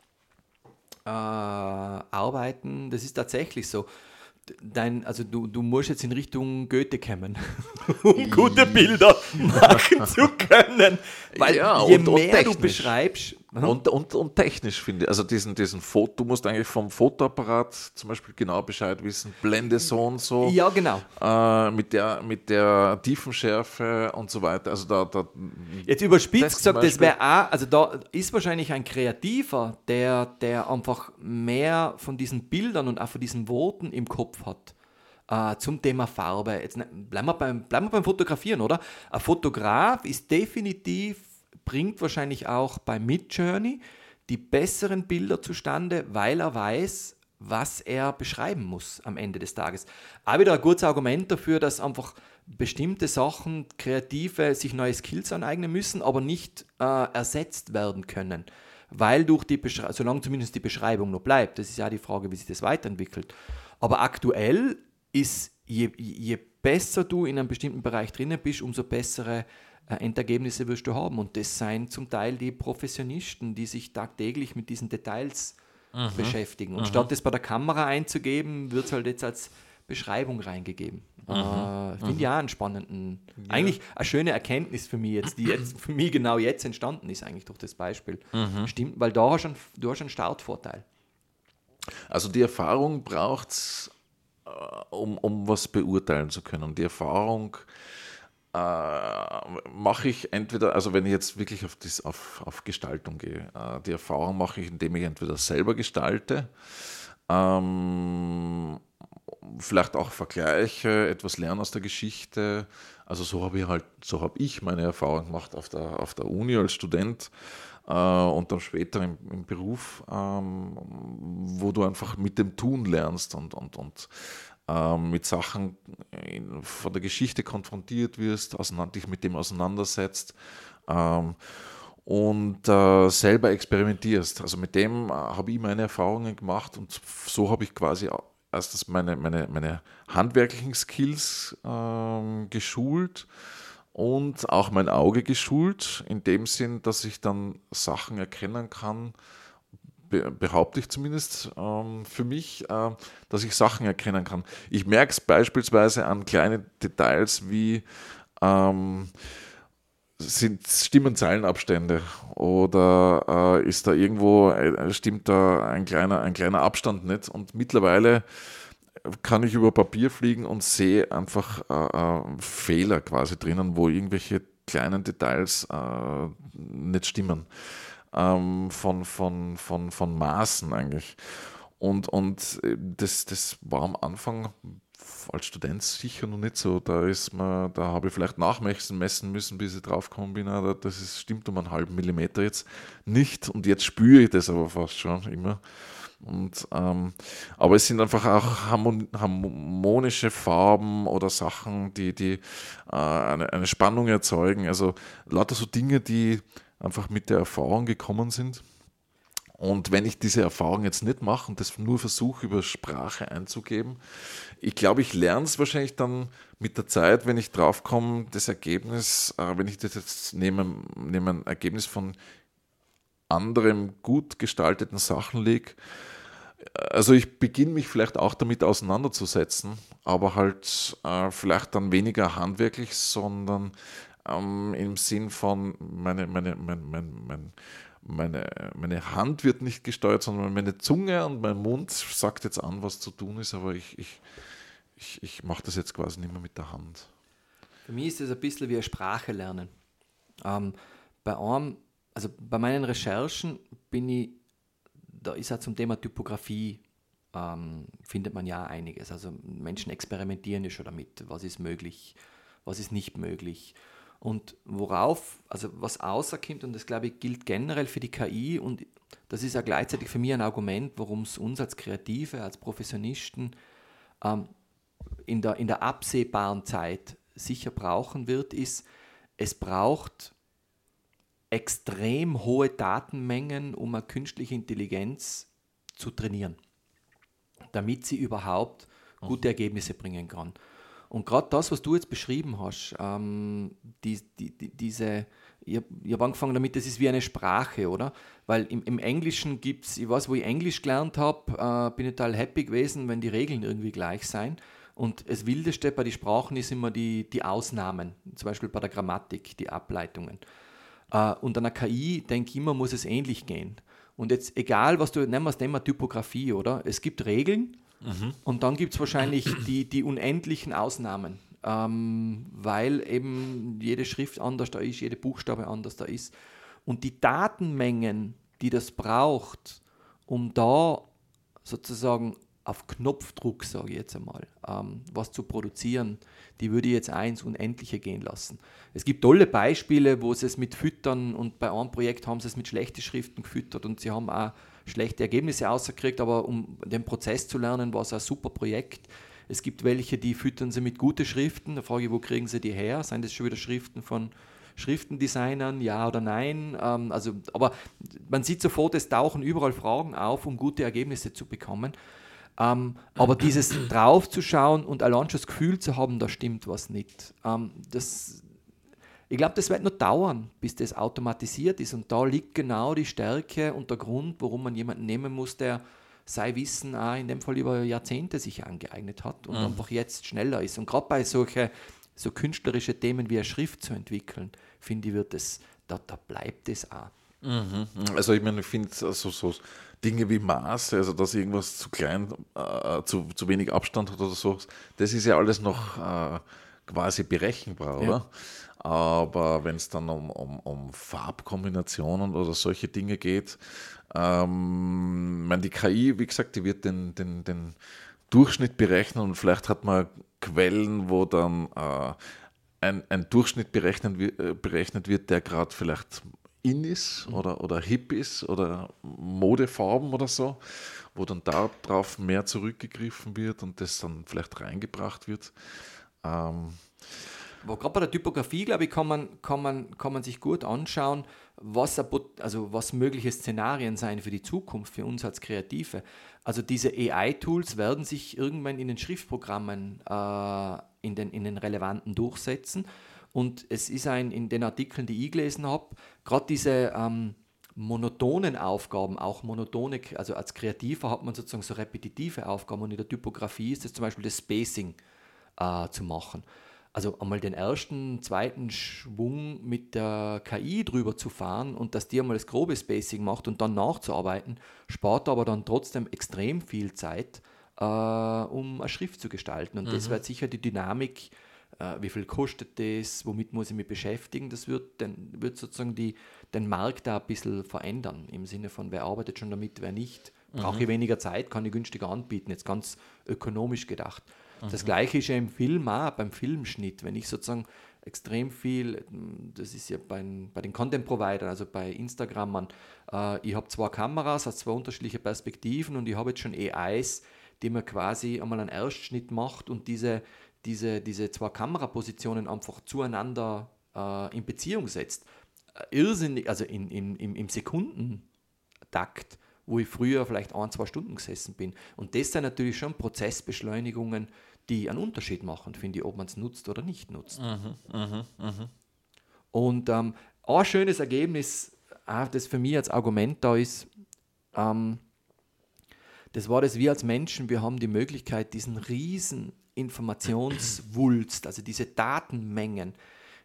[SPEAKER 2] äh, arbeiten, das ist tatsächlich so dein, also du, du musst jetzt in Richtung Goethe kommen, um gute Bilder machen zu können. Weil ja, je und, mehr und du beschreibst.
[SPEAKER 1] Und, und, und technisch finde ich. Also diesen, diesen Foto, du musst eigentlich vom Fotoapparat zum Beispiel genau Bescheid wissen, Blende so und so.
[SPEAKER 2] Ja, genau.
[SPEAKER 1] Äh, mit, der, mit der Tiefenschärfe und so weiter. Also da, da
[SPEAKER 2] Jetzt überspitzt das gesagt, das wäre auch, also da ist wahrscheinlich ein Kreativer, der, der einfach mehr von diesen Bildern und auch von diesen Worten im Kopf hat. Uh, zum Thema Farbe. Jetzt ne, bleiben wir, beim, bleiben wir beim Fotografieren, oder? Ein Fotograf ist definitiv bringt wahrscheinlich auch bei Midjourney die besseren Bilder zustande, weil er weiß, was er beschreiben muss am Ende des Tages. Auch wieder ein gutes Argument dafür, dass einfach bestimmte Sachen, Kreative sich neue Skills aneignen müssen, aber nicht äh, ersetzt werden können. Weil durch die Beschreibung, solange zumindest die Beschreibung noch bleibt, das ist ja die Frage, wie sich das weiterentwickelt. Aber aktuell ist, je, je besser du in einem bestimmten Bereich drinnen bist, umso bessere Endergebnisse wirst du haben. Und das seien zum Teil die Professionisten, die sich tagtäglich mit diesen Details mhm. beschäftigen. Und mhm. statt das bei der Kamera einzugeben, wird es halt jetzt als Beschreibung reingegeben. Mhm. Äh, Finde ich ja einen spannenden, ja. eigentlich eine schöne Erkenntnis für mich jetzt, die jetzt für mich genau jetzt entstanden ist, eigentlich durch das Beispiel. Mhm. Stimmt, weil da hast du, einen, du hast einen Startvorteil.
[SPEAKER 1] Also die Erfahrung braucht es, äh, um, um was beurteilen zu können. Die Erfahrung äh, mache ich entweder, also wenn ich jetzt wirklich auf, das, auf, auf Gestaltung gehe, äh, die Erfahrung mache ich, indem ich entweder selber gestalte, ähm, vielleicht auch vergleiche, etwas lerne aus der Geschichte. Also so habe ich halt, so habe ich meine Erfahrung gemacht auf der, auf der Uni als Student äh, und dann später im, im Beruf, ähm, wo du einfach mit dem Tun lernst und, und, und mit Sachen in, von der Geschichte konfrontiert wirst, dich mit dem auseinandersetzt ähm, und äh, selber experimentierst. Also mit dem äh, habe ich meine Erfahrungen gemacht und so habe ich quasi erstens meine, meine, meine handwerklichen Skills äh, geschult und auch mein Auge geschult, in dem Sinn, dass ich dann Sachen erkennen kann, behaupte ich zumindest ähm, für mich, äh, dass ich Sachen erkennen kann. Ich merke es beispielsweise an kleinen Details wie ähm, sind stimmen Zeilenabstände oder äh, ist da irgendwo äh, stimmt da ein kleiner ein kleiner Abstand nicht und mittlerweile kann ich über Papier fliegen und sehe einfach äh, äh Fehler quasi drinnen, wo irgendwelche kleinen Details äh, nicht stimmen ähm, von, von, von, von Maßen eigentlich. Und, und äh, das, das war am Anfang als Student sicher noch nicht so. Da ist man, da habe ich vielleicht nachmessen messen müssen, bis ich draufgekommen bin, das ist, stimmt um einen halben Millimeter jetzt nicht. Und jetzt spüre ich das aber fast schon immer. Und, ähm, aber es sind einfach auch harmonische Farben oder Sachen, die, die äh, eine, eine Spannung erzeugen. Also lauter so Dinge, die einfach mit der Erfahrung gekommen sind. Und wenn ich diese Erfahrung jetzt nicht mache und das nur versuche, über Sprache einzugeben, ich glaube, ich lerne es wahrscheinlich dann mit der Zeit, wenn ich draufkomme, das Ergebnis, äh, wenn ich das jetzt neben, neben ein Ergebnis von anderen gut gestalteten Sachen lege, also ich beginne mich vielleicht auch damit auseinanderzusetzen, aber halt äh, vielleicht dann weniger handwerklich, sondern ähm, im Sinn von, meine, meine, mein, mein, mein, meine, meine Hand wird nicht gesteuert, sondern meine Zunge und mein Mund sagt jetzt an, was zu tun ist, aber ich, ich, ich, ich mache das jetzt quasi nicht mehr mit der Hand.
[SPEAKER 2] Für mich ist das ein bisschen wie eine Sprache lernen. Ähm, bei einem, also bei meinen Recherchen bin ich, da ist ja zum Thema Typografie, ähm, findet man ja einiges. Also Menschen experimentieren ja schon damit, was ist möglich, was ist nicht möglich. Und worauf, also was außerkommt, und das glaube ich gilt generell für die KI, und das ist ja gleichzeitig für mich ein Argument, warum es uns als Kreative, als Professionisten ähm, in, der, in der absehbaren Zeit sicher brauchen wird, ist, es braucht extrem hohe Datenmengen, um eine künstliche Intelligenz zu trainieren, damit sie überhaupt gute mhm. Ergebnisse bringen kann. Und gerade das, was du jetzt beschrieben hast, ähm, die, die, die, diese, ich, habe angefangen damit, das ist wie eine Sprache, oder? Weil im, im Englischen gibt es, ich weiß, wo ich Englisch gelernt habe, äh, bin ich total happy gewesen, wenn die Regeln irgendwie gleich sein. Und das Wildeste bei den Sprachen ist immer die, die Ausnahmen, zum Beispiel bei der Grammatik, die Ableitungen. Äh, und an der KI, denke ich immer, muss es ähnlich gehen. Und jetzt, egal was du, nehmen wir das Thema Typografie, oder? Es gibt Regeln Mhm. Und dann gibt es wahrscheinlich die, die unendlichen Ausnahmen, ähm, weil eben jede Schrift anders da ist, jede Buchstabe anders da ist. Und die Datenmengen, die das braucht, um da sozusagen auf Knopfdruck, sage ich jetzt einmal, ähm, was zu produzieren, die würde ich jetzt eins Unendliche gehen lassen. Es gibt tolle Beispiele, wo sie es mit Füttern und bei einem Projekt haben sie es mit schlechten Schriften gefüttert und sie haben auch schlechte Ergebnisse rausgekriegt, aber um den Prozess zu lernen, war es ein super Projekt. Es gibt welche, die füttern sie mit guten Schriften. Da frage ich, wo kriegen sie die her? Seien das schon wieder Schriften von Schriftendesignern, ja oder nein. Ähm, also, aber man sieht sofort, es tauchen überall Fragen auf, um gute Ergebnisse zu bekommen. Ähm, aber dieses draufzuschauen und allein schon das Gefühl zu haben, da stimmt was nicht, ähm, das, Ich glaube, das wird noch dauern, bis das automatisiert ist. Und da liegt genau die Stärke und der Grund, warum man jemanden nehmen muss, der sein Wissen auch in dem Fall über Jahrzehnte sich angeeignet hat und mhm. einfach jetzt schneller ist. Und gerade bei solchen so künstlerische Themen wie eine Schrift zu entwickeln, finde ich, wird es, da, da bleibt es auch.
[SPEAKER 1] Mhm. Also ich meine, ich finde also so Dinge wie Maß, also dass irgendwas zu klein, äh, zu, zu wenig Abstand hat oder so, das ist ja alles noch äh, quasi berechenbar, ja. oder? Aber wenn es dann um, um, um Farbkombinationen oder solche Dinge geht, ähm, meine, die KI, wie gesagt, die wird den, den, den Durchschnitt berechnen und vielleicht hat man Quellen, wo dann äh, ein, ein Durchschnitt berechnet, äh, berechnet wird, der gerade vielleicht in ist oder, oder hip ist oder Modefarben oder so, wo dann darauf mehr zurückgegriffen wird und das dann vielleicht reingebracht wird. Ähm,
[SPEAKER 2] aber gerade bei der Typografie, glaube ich, kann man, kann man, kann man sich gut anschauen, was, also was mögliche Szenarien sein für die Zukunft, für uns als Kreative. Also diese AI-Tools werden sich irgendwann in den Schriftprogrammen äh, in, den, in den relevanten durchsetzen. Und es ist ein, in den Artikeln, die ich gelesen habe, gerade diese ähm, monotonen Aufgaben, auch monotone, also als Kreativer hat man sozusagen so repetitive Aufgaben und in der Typografie ist es zum Beispiel das Spacing äh, zu machen also einmal den ersten, zweiten Schwung mit der KI drüber zu fahren und dass die einmal das grobe Spacing macht und dann nachzuarbeiten, spart aber dann trotzdem extrem viel Zeit, äh, um eine Schrift zu gestalten. Und mhm. das wird sicher die Dynamik, äh, wie viel kostet das, womit muss ich mich beschäftigen, das wird, den, wird sozusagen die, den Markt da ein bisschen verändern, im Sinne von, wer arbeitet schon damit, wer nicht. Brauche ich mhm. weniger Zeit, kann ich günstiger anbieten, jetzt ganz ökonomisch gedacht. Das gleiche ist ja im Film auch, beim Filmschnitt. Wenn ich sozusagen extrem viel, das ist ja bei, bei den Content-Providern, also bei Instagram, äh, ich habe zwei Kameras aus zwei unterschiedlichen Perspektiven und ich habe jetzt schon AIs, die mir quasi einmal einen Erstschnitt macht und diese, diese, diese zwei Kamerapositionen einfach zueinander äh, in Beziehung setzt. Irrsinnig, also in, in, im, im Sekundentakt wo ich früher vielleicht ein, zwei Stunden gesessen bin. Und das sind natürlich schon Prozessbeschleunigungen, die einen Unterschied machen, finde ich, ob man es nutzt oder nicht nutzt. Mhm, mh, mh. Und ähm, ein schönes Ergebnis, das für mich als Argument da ist, ähm, das war das, wir als Menschen, wir haben die Möglichkeit, diesen riesen Informationswulst, also diese Datenmengen,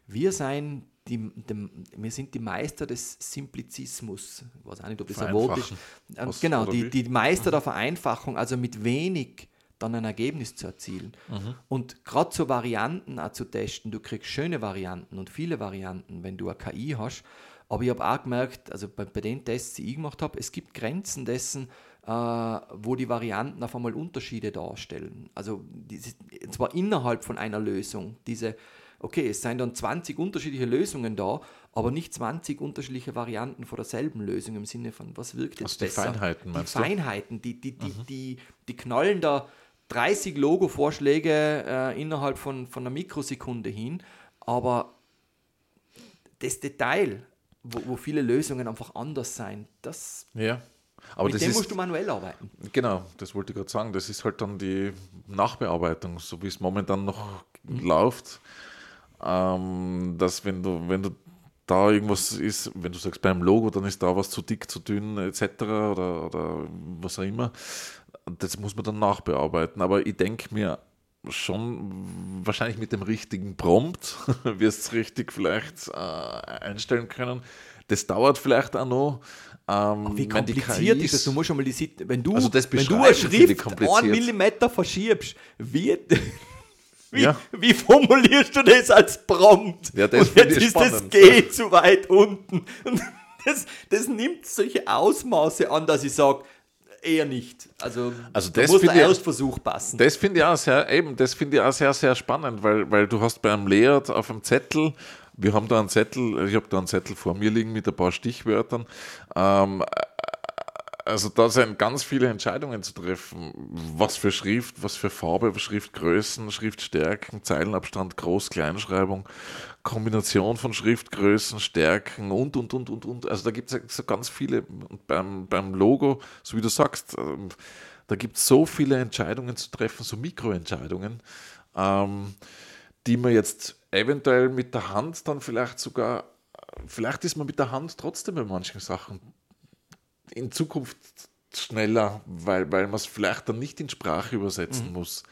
[SPEAKER 2] wir sein die, dem, wir sind die Meister des Simplizismus. Ich weiß auch nicht, ob das ein Wort ist. Ähm, genau, die, die Meister der Vereinfachung, also mit wenig dann ein Ergebnis zu erzielen. Mhm. Und gerade so Varianten auch zu testen, du kriegst schöne Varianten und viele Varianten, wenn du eine KI hast. Aber ich habe auch gemerkt, also bei, bei, den Tests, die ich gemacht habe, es gibt Grenzen dessen, äh, wo die Varianten auf einmal Unterschiede darstellen. Also diese, zwar innerhalb von einer Lösung, diese okay, es seien dann 20 unterschiedliche Lösungen da, aber nicht 20 unterschiedliche Varianten von derselben Lösung im Sinne von, was wirkt jetzt
[SPEAKER 1] also besser? Die Feinheiten,
[SPEAKER 2] meinst die du? Feinheiten, die, die, die, mhm. die, die knallen da 30 Logo-Vorschläge äh, innerhalb von, von einer Mikrosekunde hin, aber das Detail, wo, wo viele Lösungen einfach anders sein, das
[SPEAKER 1] ja.
[SPEAKER 2] Aber Mit dem ist, musst du manuell arbeiten.
[SPEAKER 1] Genau, das wollte ich gerade sagen. Das ist halt dann die Nachbearbeitung, so wie es momentan noch mhm. läuft ähm, dass wenn du, wenn du da irgendwas ist, wenn du sagst beim Logo, dann ist da was zu dick, zu dünn etc. oder, oder was auch immer, das muss man dann nachbearbeiten. Aber ich denke mir schon, wahrscheinlich mit dem richtigen Prompt wirst du es richtig vielleicht äh, einstellen können. Das dauert vielleicht auch noch.
[SPEAKER 2] Ähm, wie kompliziert ist das? Du musst schon mal die wenn du, also wenn du eine Schrift einen Millimeter verschiebst, wird wie, ja. wie, formulierst du das als Prompt?
[SPEAKER 1] Ja, das
[SPEAKER 2] und jetzt ist spannend. das G zu weit unten. Und das, das nimmt solche Ausmaße an, dass ich sage, eher nicht. Also,
[SPEAKER 1] also das
[SPEAKER 2] muss
[SPEAKER 1] der
[SPEAKER 2] Erstversuch passen.
[SPEAKER 1] Das finde ich auch sehr, eben, das finde ich auch sehr, sehr spannend, weil, weil du hast beim Layout auf dem Zettel, wir haben da einen Zettel, ich habe da einen Zettel vor mir liegen mit ein paar Stichwörtern. Ähm, also da sind ganz viele Entscheidungen zu treffen. Was für Schrift, was für Farbe, Schriftgrößen, Schriftstärken, Zeilenabstand, Groß-, Kleinschreibung, Kombination von Schriftgrößen, Stärken und, und, und, und, und. Also da gibt es so ganz viele. Und beim, beim Logo, so wie du sagst, ähm, da gibt es so viele Entscheidungen zu treffen, so Mikroentscheidungen, ähm, die man jetzt eventuell mit der Hand dann vielleicht sogar, vielleicht ist man mit der Hand trotzdem bei manchen Sachen in Zukunft schneller, weil, weil man es vielleicht dann nicht in Sprache übersetzen mhm. muss.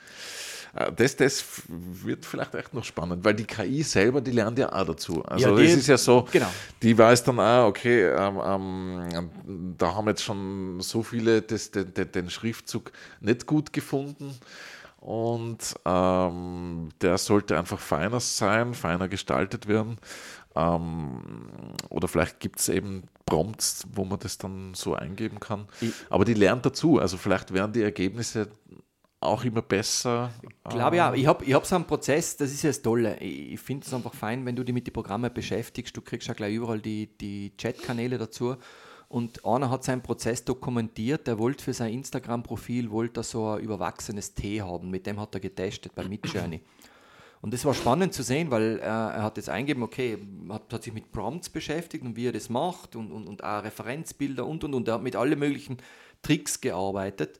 [SPEAKER 1] Äh, das, das wird vielleicht echt noch spannend, weil die KI selber, die lernt ja auch dazu. Also es ist ja so, genau. die weiß dann auch, okay, ähm, ähm, da haben jetzt schon so viele das, den, den, Schriftzug nicht gut gefunden und ähm, der sollte einfach feiner sein, feiner gestaltet werden. Ähm, oder vielleicht gibt es eben Prompts, wo man das dann so eingeben kann. Ich Aber die lernt dazu. Also vielleicht werden die Ergebnisse auch immer besser.
[SPEAKER 2] Ich glaube ja, ich habe ich hab so einen Prozess, das ist ja das Tolle. Ich, finde es einfach fein, wenn du dich mit den Programmen beschäftigst. Du kriegst ja gleich überall die, die Chat-Kanäle dazu. Und einer hat seinen Prozess dokumentiert, der wollte für sein Instagram-Profil wollte so ein überwachsenes T haben. Mit dem hat er getestet bei Midjourney. Und das war spannend zu sehen, weil äh, er hat jetzt eingegeben, okay, hat, hat, sich mit Prompts beschäftigt und wie er das macht und, und, und auch Referenzbilder und und und. Er hat mit allen möglichen Tricks gearbeitet.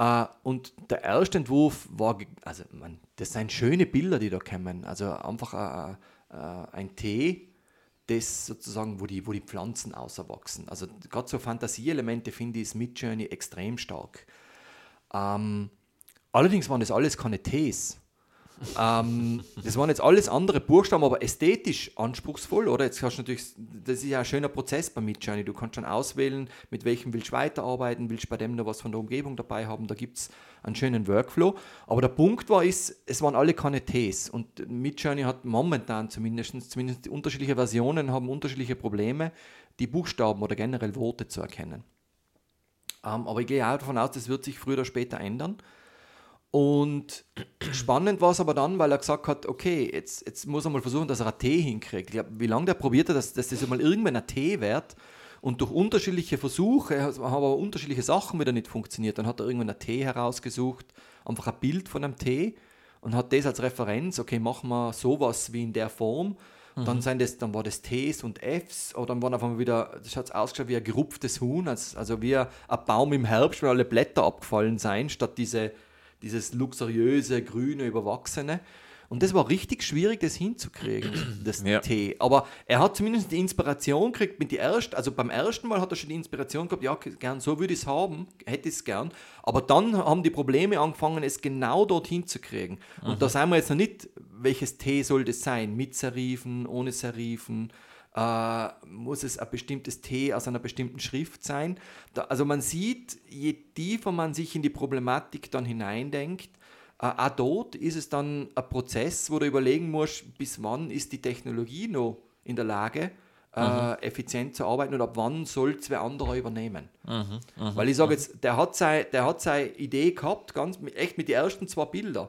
[SPEAKER 2] Uh, und der erste Entwurf war, also man, das sind schöne Bilder, die da kommen. Also einfach uh, uh, ein Tee, das sozusagen, wo die, wo die Pflanzen auserwachsen. Also gerade so Fantasieelemente finde ich mit Journey extrem stark. Um, ähm, allerdings waren das alles keine Tees ähm, das waren jetzt alles andere Buchstaben, aber ästhetisch anspruchsvoll, oder? Jetzt hast du natürlich, das ist ja ein schöner Prozess bei Midjourney. Du kannst schon auswählen, mit welchem willst du weiterarbeiten, willst du bei dem noch was von der Umgebung dabei haben. Da gibt es einen schönen Workflow. Aber der Punkt war, ist, es waren alle keine Ts. Und Midjourney hat momentan zumindest, zumindest unterschiedliche Versionen haben unterschiedliche Probleme, die Buchstaben oder generell Worte zu erkennen. Ähm, aber ich gehe auch davon aus, das wird sich früher oder später ändern. Und spannend war es aber dann, weil er gesagt hat, okay, jetzt, jetzt muss er mal versuchen, dass er ein T hinkriegt. Glaub, wie lange der probiert hat, dass, dass das mal irgendwann ein T wird. Und durch unterschiedliche Versuche haben aber unterschiedliche Sachen wieder nicht funktioniert. Dann hat er irgendwann ein T herausgesucht, einfach ein Bild von einem T und hat das als Referenz, okay, machen wir sowas wie in der Form. Mhm. Dann, sind das, dann war das Ts und Fs, oder dann waren auf einmal wieder, das hat ausgeschaut wie ein gerupftes Huhn, also, wie ein Baum im Herbst, wo alle Blätter abgefallen sind, statt diese dieses luxuriöse, grüne, überwachsene. Und das war richtig schwierig, das hinzukriegen, das ja. Tee. Aber er hat zumindest die Inspiration gekriegt mit die ersten, also beim ersten Mal hat er schon die Inspiration gehabt, ja, gern, so würde ich es haben, hätte ich es gern. Aber dann haben die Probleme angefangen, es genau dorthin zu kriegen. Und mhm. da sagen wir jetzt noch nicht, welches Tee soll das sein, mit Serifen, ohne Serifen, äh, muss es ein bestimmtes T aus einer bestimmten Schrift sein. Da, also man sieht, je tiefer man sich in die Problematik dann hineindenkt, äh, auch dort ist es dann ein Prozess, wo du überlegen musst, bis wann ist die Technologie noch in der Lage, äh, mhm. effizient zu arbeiten und ab wann soll zwei andere übernehmen. Mhm, mh, Weil ich sage jetzt, der hat, sei, der hat seine Idee gehabt, ganz echt mit den ersten zwei Bildern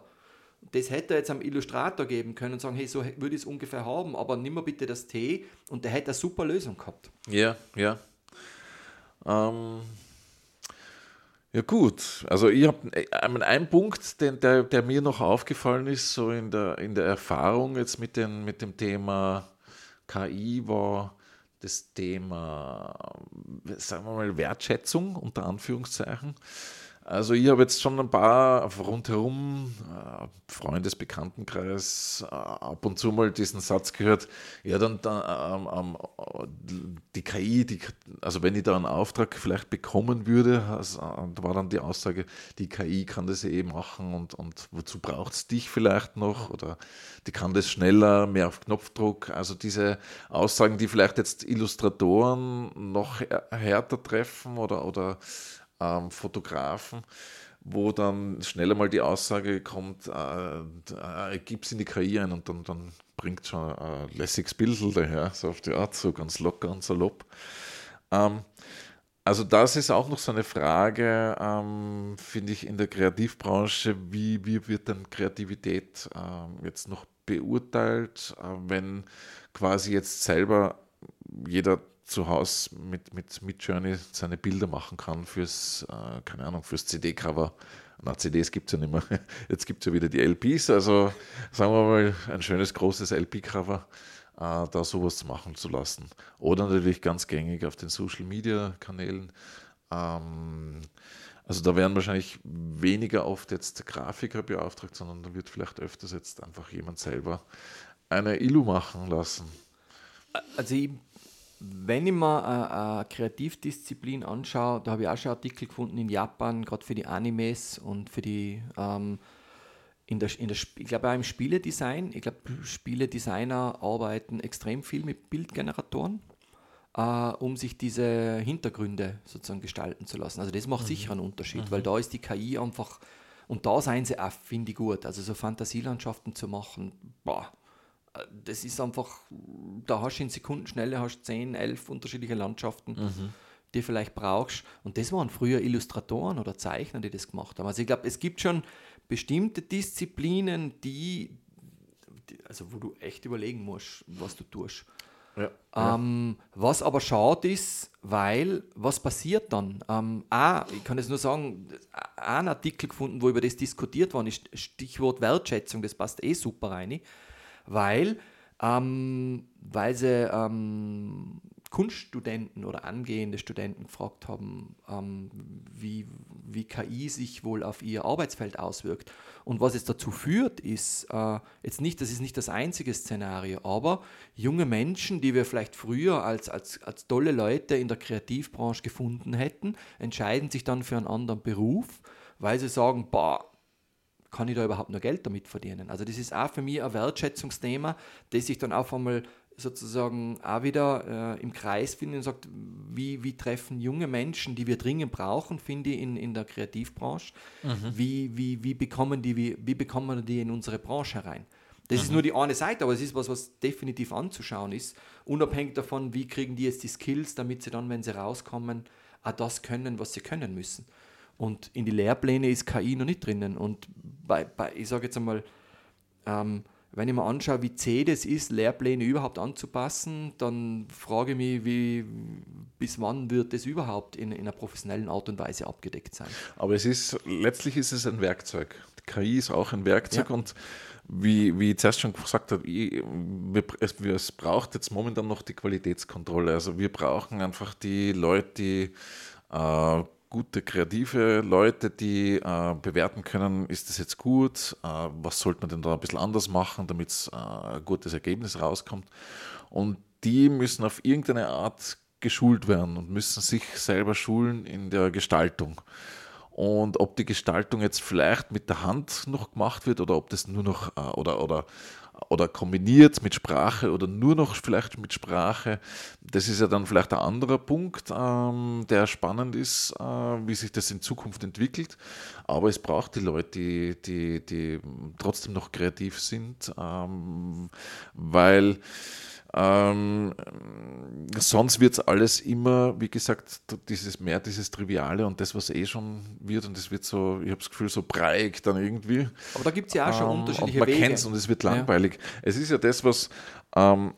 [SPEAKER 2] das hätte er jetzt am Illustrator geben können und sagen, hey, so würde ich es ungefähr haben, aber nimm mal bitte das T und der hätte eine super Lösung gehabt.
[SPEAKER 1] Ja, ja. Ähm, ja gut, also ich habe äh, einen Punkt, den, der, der mir noch aufgefallen ist, so in der, in der Erfahrung jetzt mit, den, mit dem Thema KI, war das Thema, sagen wir mal, Wertschätzung unter Anführungszeichen. Also ich habe jetzt schon ein paar rundherum, äh, Freundes, Bekanntenkreis, äh, ab und zu mal diesen Satz gehört, ja dann, dann ähm, ähm, die KI, die, also wenn ich da einen Auftrag vielleicht bekommen würde, also, da war dann die Aussage, die KI kann das eh machen und, und wozu braucht es dich vielleicht noch oder die kann das schneller, mehr auf Knopfdruck. Also diese Aussagen, die vielleicht jetzt Illustratoren noch härter treffen oder, oder ähm, Fotografen, wo dann schneller mal die Aussage kommt, äh, äh, gib's in die KI ein und dann, dann bringt schon ein lässiges Bild daher, so auf die Art, so ganz locker und salopp. Ähm, also das ist auch noch so eine Frage, ähm, finde ich, in der Kreativbranche, wie, wie wird denn Kreativität ähm, jetzt noch beurteilt, äh, wenn quasi jetzt selber jeder zu Hause mit, mit, mit Journey seine Bilder machen kann fürs, äh, keine Ahnung, fürs CD-Cover. Na, CDs gibt es ja nicht mehr. Jetzt gibt es ja wieder die LPs, also sagen wir mal, ein schönes großes LP-Cover, äh, da sowas machen zu lassen. Oder natürlich ganz gängig auf den Social-Media-Kanälen. Ähm, also da werden wahrscheinlich weniger oft jetzt Grafiker beauftragt, sondern da wird vielleicht öfters jetzt einfach jemand selber eine Illu machen lassen?
[SPEAKER 2] Also ich, wenn ich mir eine, Kreativdisziplin anschaue, da habe ich auch schon Artikel gefunden in Japan, gerade für die Animes und für die ähm, in der, in der, ich glaube auch im Spieledesign, ich glaube, Spieledesigner arbeiten extrem viel mit Bildgeneratoren, äh, um sich diese Hintergründe sozusagen gestalten zu lassen. Also das macht mhm. sicher einen Unterschied, mhm. weil da ist die KI einfach, und da seien sie auch, finde ich gut, also so Fantasielandschaften zu machen, boah, das ist einfach, da hast du in Sekundenschnelle hast 10, 11 unterschiedliche Landschaften, mhm. die du vielleicht brauchst. Und das waren früher Illustratoren oder Zeichner, die das gemacht haben. Also ich glaube, es gibt schon bestimmte Disziplinen, die, die, also wo du echt überlegen musst, was du tust. Ja, ähm, ja. Was aber schade ist, weil was passiert dann? Ähm, auch, ich kann es nur sagen, ein Artikel gefunden, wo über das diskutiert worden ist, Stichwort Wertschätzung, das passt eh super rein weil, ähm, weil sie ähm, Kunststudenten oder angehende Studenten gefragt haben, ähm, wie, wie KI sich wohl auf ihr Arbeitsfeld auswirkt. Und was es dazu führt, ist äh, jetzt nicht, das ist nicht das einzige Szenario, aber junge Menschen, die wir vielleicht früher als, als, als tolle Leute in der Kreativbranche gefunden hätten, entscheiden sich dann für einen anderen Beruf, weil sie sagen, boah, kann ich da überhaupt noch Geld damit verdienen? Also das ist auch für mich ein Wertschätzungsthema, das sich dann auch einmal sozusagen auch wieder äh, im Kreis findet und sagt, wie, wie treffen junge Menschen, die wir dringend brauchen, finde ich, in, in der Kreativbranche, mhm. wie, wie, wie, bekommen die, wie, wie bekommen die in unsere Branche herein? Das mhm. ist nur die eine Seite, aber es ist was, was definitiv anzuschauen ist, unabhängig davon, wie kriegen die jetzt die Skills, damit sie dann, wenn sie rauskommen, auch das können, was sie können müssen. Und in die Lehrpläne ist KI noch nicht drinnen. Und bei, bei ich sage jetzt einmal, ähm, wenn ich mir anschaue, wie zäh das ist, Lehrpläne überhaupt anzupassen, dann frage ich mich, wie, bis wann wird das überhaupt in, in einer professionellen Art und Weise abgedeckt sein.
[SPEAKER 1] Aber es ist, letztlich ist es ein Werkzeug. Die KI ist auch ein Werkzeug ja. und wie, wie ich zuerst schon gesagt habe, ich, wir, es, es braucht jetzt momentan noch die Qualitätskontrolle. Also wir brauchen einfach die Leute, die äh, gute kreative Leute, die äh, bewerten können, ist das jetzt gut, äh, was sollte man denn da ein bisschen anders machen, damit äh, ein gutes Ergebnis rauskommt. Und die müssen auf irgendeine Art geschult werden und müssen sich selber schulen in der Gestaltung. Und ob die Gestaltung jetzt vielleicht mit der Hand noch gemacht wird oder ob das nur noch äh, oder, oder oder kombiniert mit Sprache oder nur noch vielleicht mit Sprache. Das ist ja dann vielleicht ein anderer Punkt, ähm, der spannend ist, äh, wie sich das in Zukunft entwickelt. Aber es braucht die Leute, die, die, die trotzdem noch kreativ sind, ähm, weil ähm, sonst wird es alles immer, wie gesagt, dieses mehr dieses Triviale und das, was eh schon wird, und das wird so, ich habe das Gefühl, so breiig dann irgendwie.
[SPEAKER 2] Aber da gibt es ja auch schon ähm, unterschiedliche
[SPEAKER 1] und man kennt es und es wird langweilig. Ja. Es ist ja das, was ähm,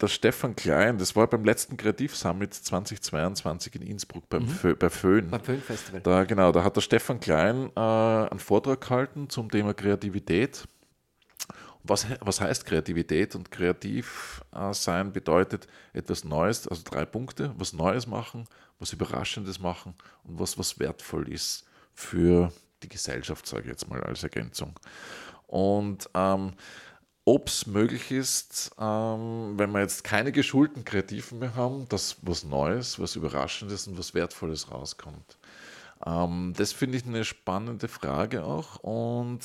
[SPEAKER 1] der Stefan Klein, das war beim letzten Kreativsummit 2022 in Innsbruck beim mhm. bei Föhn. Beim Föhn Festival. Da, genau, da hat der Stefan Klein äh, einen Vortrag gehalten zum Thema Kreativität was, was heißt Kreativität? Und kreativ äh, sein bedeutet etwas Neues, also drei Punkte, was Neues machen, was Überraschendes machen und was, was wertvoll ist für die Gesellschaft, sage ich jetzt mal als Ergänzung. Und ähm, ob es möglich ist, ähm, wenn wir jetzt keine geschulten Kreativen mehr haben, dass was Neues, was Überraschendes und was Wertvolles rauskommt. Ähm, das finde ich eine spannende Frage auch. Und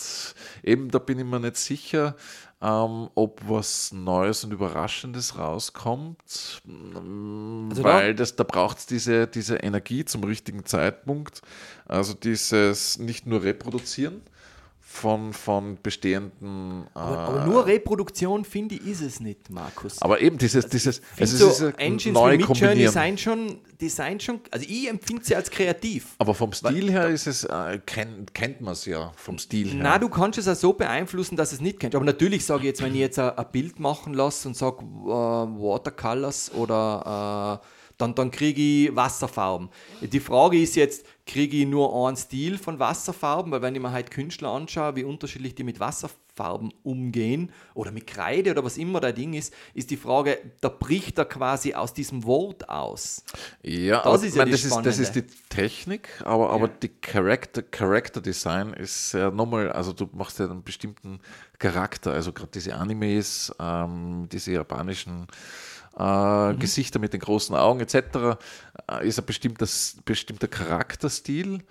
[SPEAKER 1] eben da bin ich mir nicht sicher, ähm, ob was Neues und Überraschendes rauskommt, also weil das, da braucht es diese, diese Energie zum richtigen Zeitpunkt. Also dieses nicht nur reproduzieren, von, von bestehenden.
[SPEAKER 2] Aber, äh, aber nur Reproduktion, finde ich, ist es nicht, Markus.
[SPEAKER 1] Aber eben dieses, also dieses
[SPEAKER 2] es so ist Engines neu wie Midjourney sein schon, die sein schon, also ich empfinde sie als kreativ.
[SPEAKER 1] Aber vom Stil Weil, her ist es, äh, kennt, kennt man es ja vom Stil her.
[SPEAKER 2] Na, du kannst es auch so beeinflussen, dass es nicht kennt. Aber natürlich sage ich jetzt, wenn ich jetzt ein, Bild machen lasse und sage uh, Watercolors oder uh, Dann, dann kriege ich Wasserfarben. Die Frage ist jetzt, kriege ich nur einen Stil von Wasserfarben? Weil wenn ich mir halt Künstler anschaue, wie unterschiedlich die mit Wasserfarben umgehen oder mit Kreide oder was immer der Ding ist, ist die Frage, da bricht er quasi aus diesem Wort aus.
[SPEAKER 1] Ja, das, ist, ja meine, das, ist, das ist die Technik, aber, ja. aber die Character, Character Design ist ja nochmal, also du machst ja einen bestimmten Charakter, also gerade diese Animes, ähm, diese japanischen äh, mhm. Gesichter mit den großen Augen etc. Äh, ist ein bestimmter, bestimmter Charakterstil.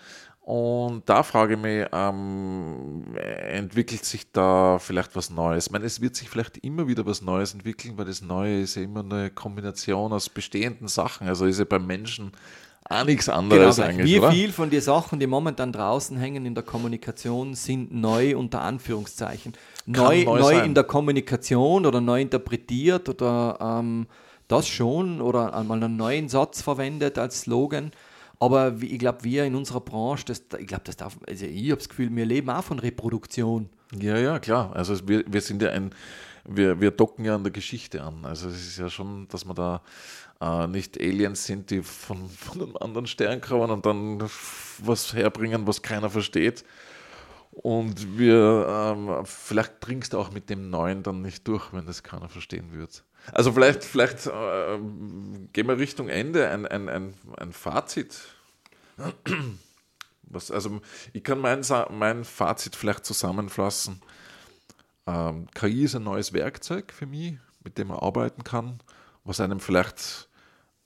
[SPEAKER 1] Und da frage ich mich, ähm, entwickelt sich da vielleicht was Neues? Ich meine, es wird sich vielleicht immer wieder was Neues entwickeln, weil das Neue ist ja immer eine Kombination aus bestehenden Sachen. Also ist ja beim Menschen auch nichts anderes genau, eigentlich.
[SPEAKER 2] Wie oder? viel von den Sachen, die momentan draußen hängen in der Kommunikation, sind neu unter Anführungszeichen? Neu, neu, neu in der Kommunikation oder neu interpretiert oder ähm, das schon oder einmal einen neuen Satz verwendet als Slogan. Aber ich glaube, wir in unserer Branche, das, ich glaube, das darf, also ich habe das Gefühl, wir leben auch von Reproduktion.
[SPEAKER 1] Ja, ja, klar. Also wir, wir sind ja ein, wir, wir docken ja an der Geschichte an. Also es ist ja schon, dass man da äh, nicht Aliens sind, die von, von einem anderen Stern kommen und dann was herbringen, was keiner versteht. Und wir, ähm, vielleicht dringst du auch mit dem Neuen dann nicht durch, wenn das keiner verstehen wird. Also vielleicht, vielleicht äh, gehen wir Richtung Ende, ein, ein, ein, ein Fazit. Was, also ich kann mein, mein Fazit vielleicht zusammenfassen. Ähm, KI ist ein neues Werkzeug für mich, mit dem man arbeiten kann, was einem vielleicht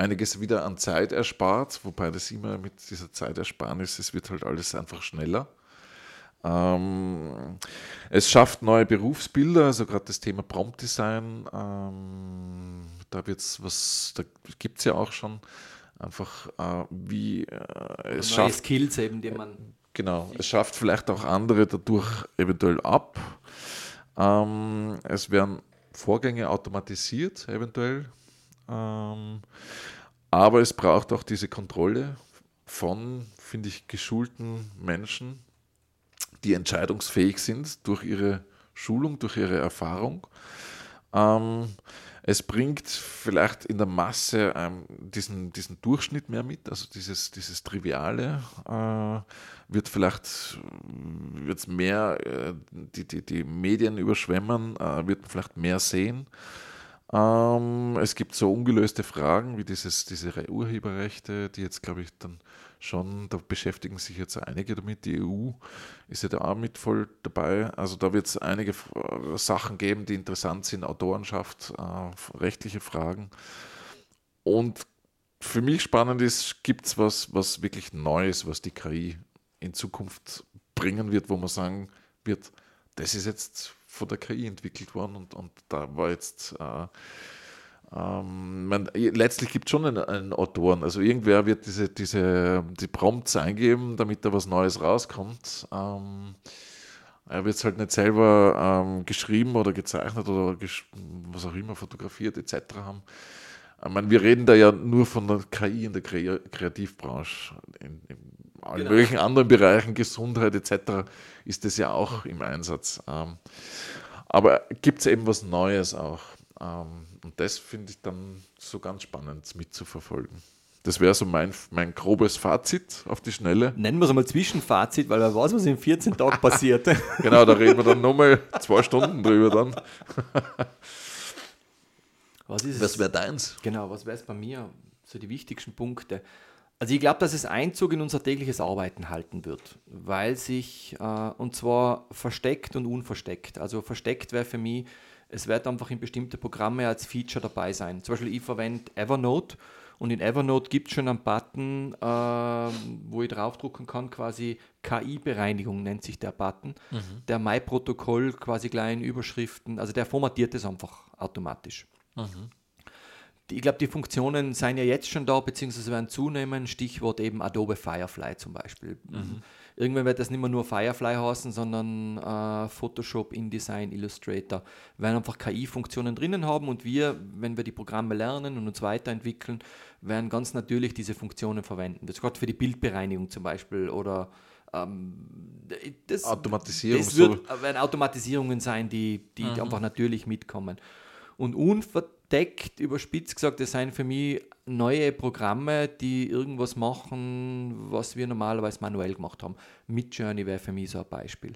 [SPEAKER 1] einiges wieder an Zeit erspart, wobei das immer mit dieser Zeitersparnis, es wird halt alles einfach schneller. Ähm, es schafft neue Berufsbilder, also gerade das Thema Prompt Design, ähm, da wird's was, da gibt es ja auch schon einfach äh, wie äh, es neue schafft.
[SPEAKER 2] Skills eben, die man.
[SPEAKER 1] Genau, es schafft vielleicht auch andere dadurch eventuell ab. Ähm, es werden Vorgänge automatisiert, eventuell. Ähm, aber es braucht auch diese Kontrolle von, finde ich, geschulten Menschen, die entscheidungsfähig sind durch ihre Schulung, durch ihre Erfahrung. Ähm, es bringt vielleicht in der Masse ähm, diesen, diesen Durchschnitt mehr mit, also dieses, dieses Triviale äh, wird vielleicht wird's mehr äh, die, die, die Medien überschwemmen, äh, wird man vielleicht mehr sehen. Ähm, es gibt so ungelöste Fragen wie dieses, diese Urheberrechte, die jetzt, glaube ich, dann schon, da beschäftigen sich jetzt einige damit. Die EU ist ja da auch mit voll dabei. Also da wird es einige Sachen geben, die interessant sind, Autorenschaft, äh, rechtliche Fragen. Und für mich spannend ist, gibt es was, was wirklich Neues, was die KI in Zukunft bringen wird, wo man sagen wird, das ist jetzt von der KI entwickelt worden und, und da war jetzt äh, ähm, man, letztlich gibt es schon einen, einen, Autoren. Also irgendwer wird diese, diese die Prompts eingeben, damit da was Neues rauskommt. Ähm, er wird es halt nicht selber ähm, geschrieben oder gezeichnet oder gesch was auch immer fotografiert etc. haben. Ich meine, wir reden da ja nur von der KI in der Kreativbranche. In, in allen genau. möglichen anderen Bereichen, Gesundheit etc., ist das ja auch im Einsatz. Ähm, aber gibt es eben was Neues auch. Ähm, und das finde ich dann so ganz spannend mitzuverfolgen. Das wäre so mein, mein grobes Fazit auf die Schnelle.
[SPEAKER 2] Nennen wir es einmal Zwischenfazit, weil wer weiß, was in 14 Tagen passiert.
[SPEAKER 1] genau, da reden wir dann nochmal zwei Stunden drüber dann.
[SPEAKER 2] was ist
[SPEAKER 1] was wäre deins?
[SPEAKER 2] Genau, was wäre es bei mir? So die wichtigsten Punkte. Also ich glaube, dass es Einzug in unser tägliches Arbeiten halten wird, weil sich, äh, und zwar versteckt und unversteckt. Also versteckt wäre für mich, es wird einfach in bestimmte Programme als Feature dabei sein. Zum Beispiel ich verwende Evernote und in Evernote gibt es schon einen Button, äh, wo ich draufdrucken kann, quasi KI-Bereinigung nennt sich der Button, mhm. der My-Protokoll quasi kleinen Überschriften, also der formatiert es einfach automatisch. Mhm ich glaube, die Funktionen seien ja jetzt schon da, beziehungsweise werden zunehmen. Stichwort eben Adobe Firefly zum Beispiel. Mhm. Irgendwann wird das nicht mehr nur Firefly heißen, sondern äh, Photoshop, InDesign, Illustrator. Wir werden einfach KI-Funktionen drinnen haben und wir, wenn wir die Programme lernen und uns weiterentwickeln, werden ganz natürlich diese Funktionen verwenden. Das gerade für die Bildbereinigung zum Beispiel oder ähm,
[SPEAKER 1] das, Automatisierung.
[SPEAKER 2] Das wird, werden Automatisierungen sein, die, die mhm. einfach natürlich mitkommen. Und unver Architekt, überspitzt gesagt, das sind für mich neue Programme, die irgendwas machen, was wir normalerweise manuell gemacht haben. Midjourney wäre für mich so ein Beispiel.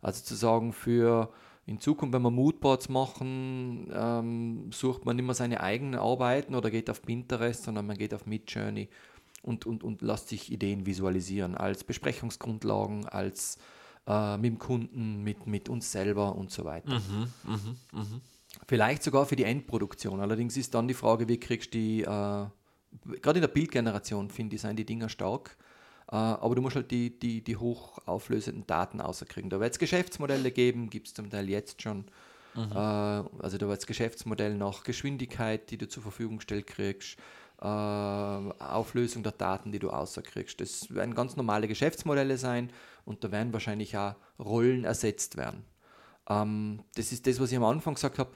[SPEAKER 2] Also zu sagen, für in Zukunft, wenn wir Moodboards machen, ähm, sucht man nicht mehr seine eigenen Arbeiten oder geht auf Pinterest, sondern man geht auf Midjourney und, und, und lässt sich Ideen visualisieren als Besprechungsgrundlagen, als äh, mit dem Kunden, mit, mit uns selber und so weiter. Mhm, mh, mh. Vielleicht sogar für die Endproduktion. Allerdings ist dann die Frage, wie kriegst du die, äh, gerade in der Bildgeneration finde ich, sind die Dinger stark. Äh, aber du musst halt die, die, die hochauflösenden Daten außerkriegen. Da wird es Geschäftsmodelle geben, gibt es zum Teil jetzt schon. Mhm. Äh, also da wird es Geschäftsmodell nach Geschwindigkeit, die du zur Verfügung gestellt kriegst, äh, Auflösung der Daten, die du außerkriegst. Das werden ganz normale Geschäftsmodelle sein und da werden wahrscheinlich auch Rollen ersetzt werden. Ähm, das ist das, was ich am Anfang gesagt habe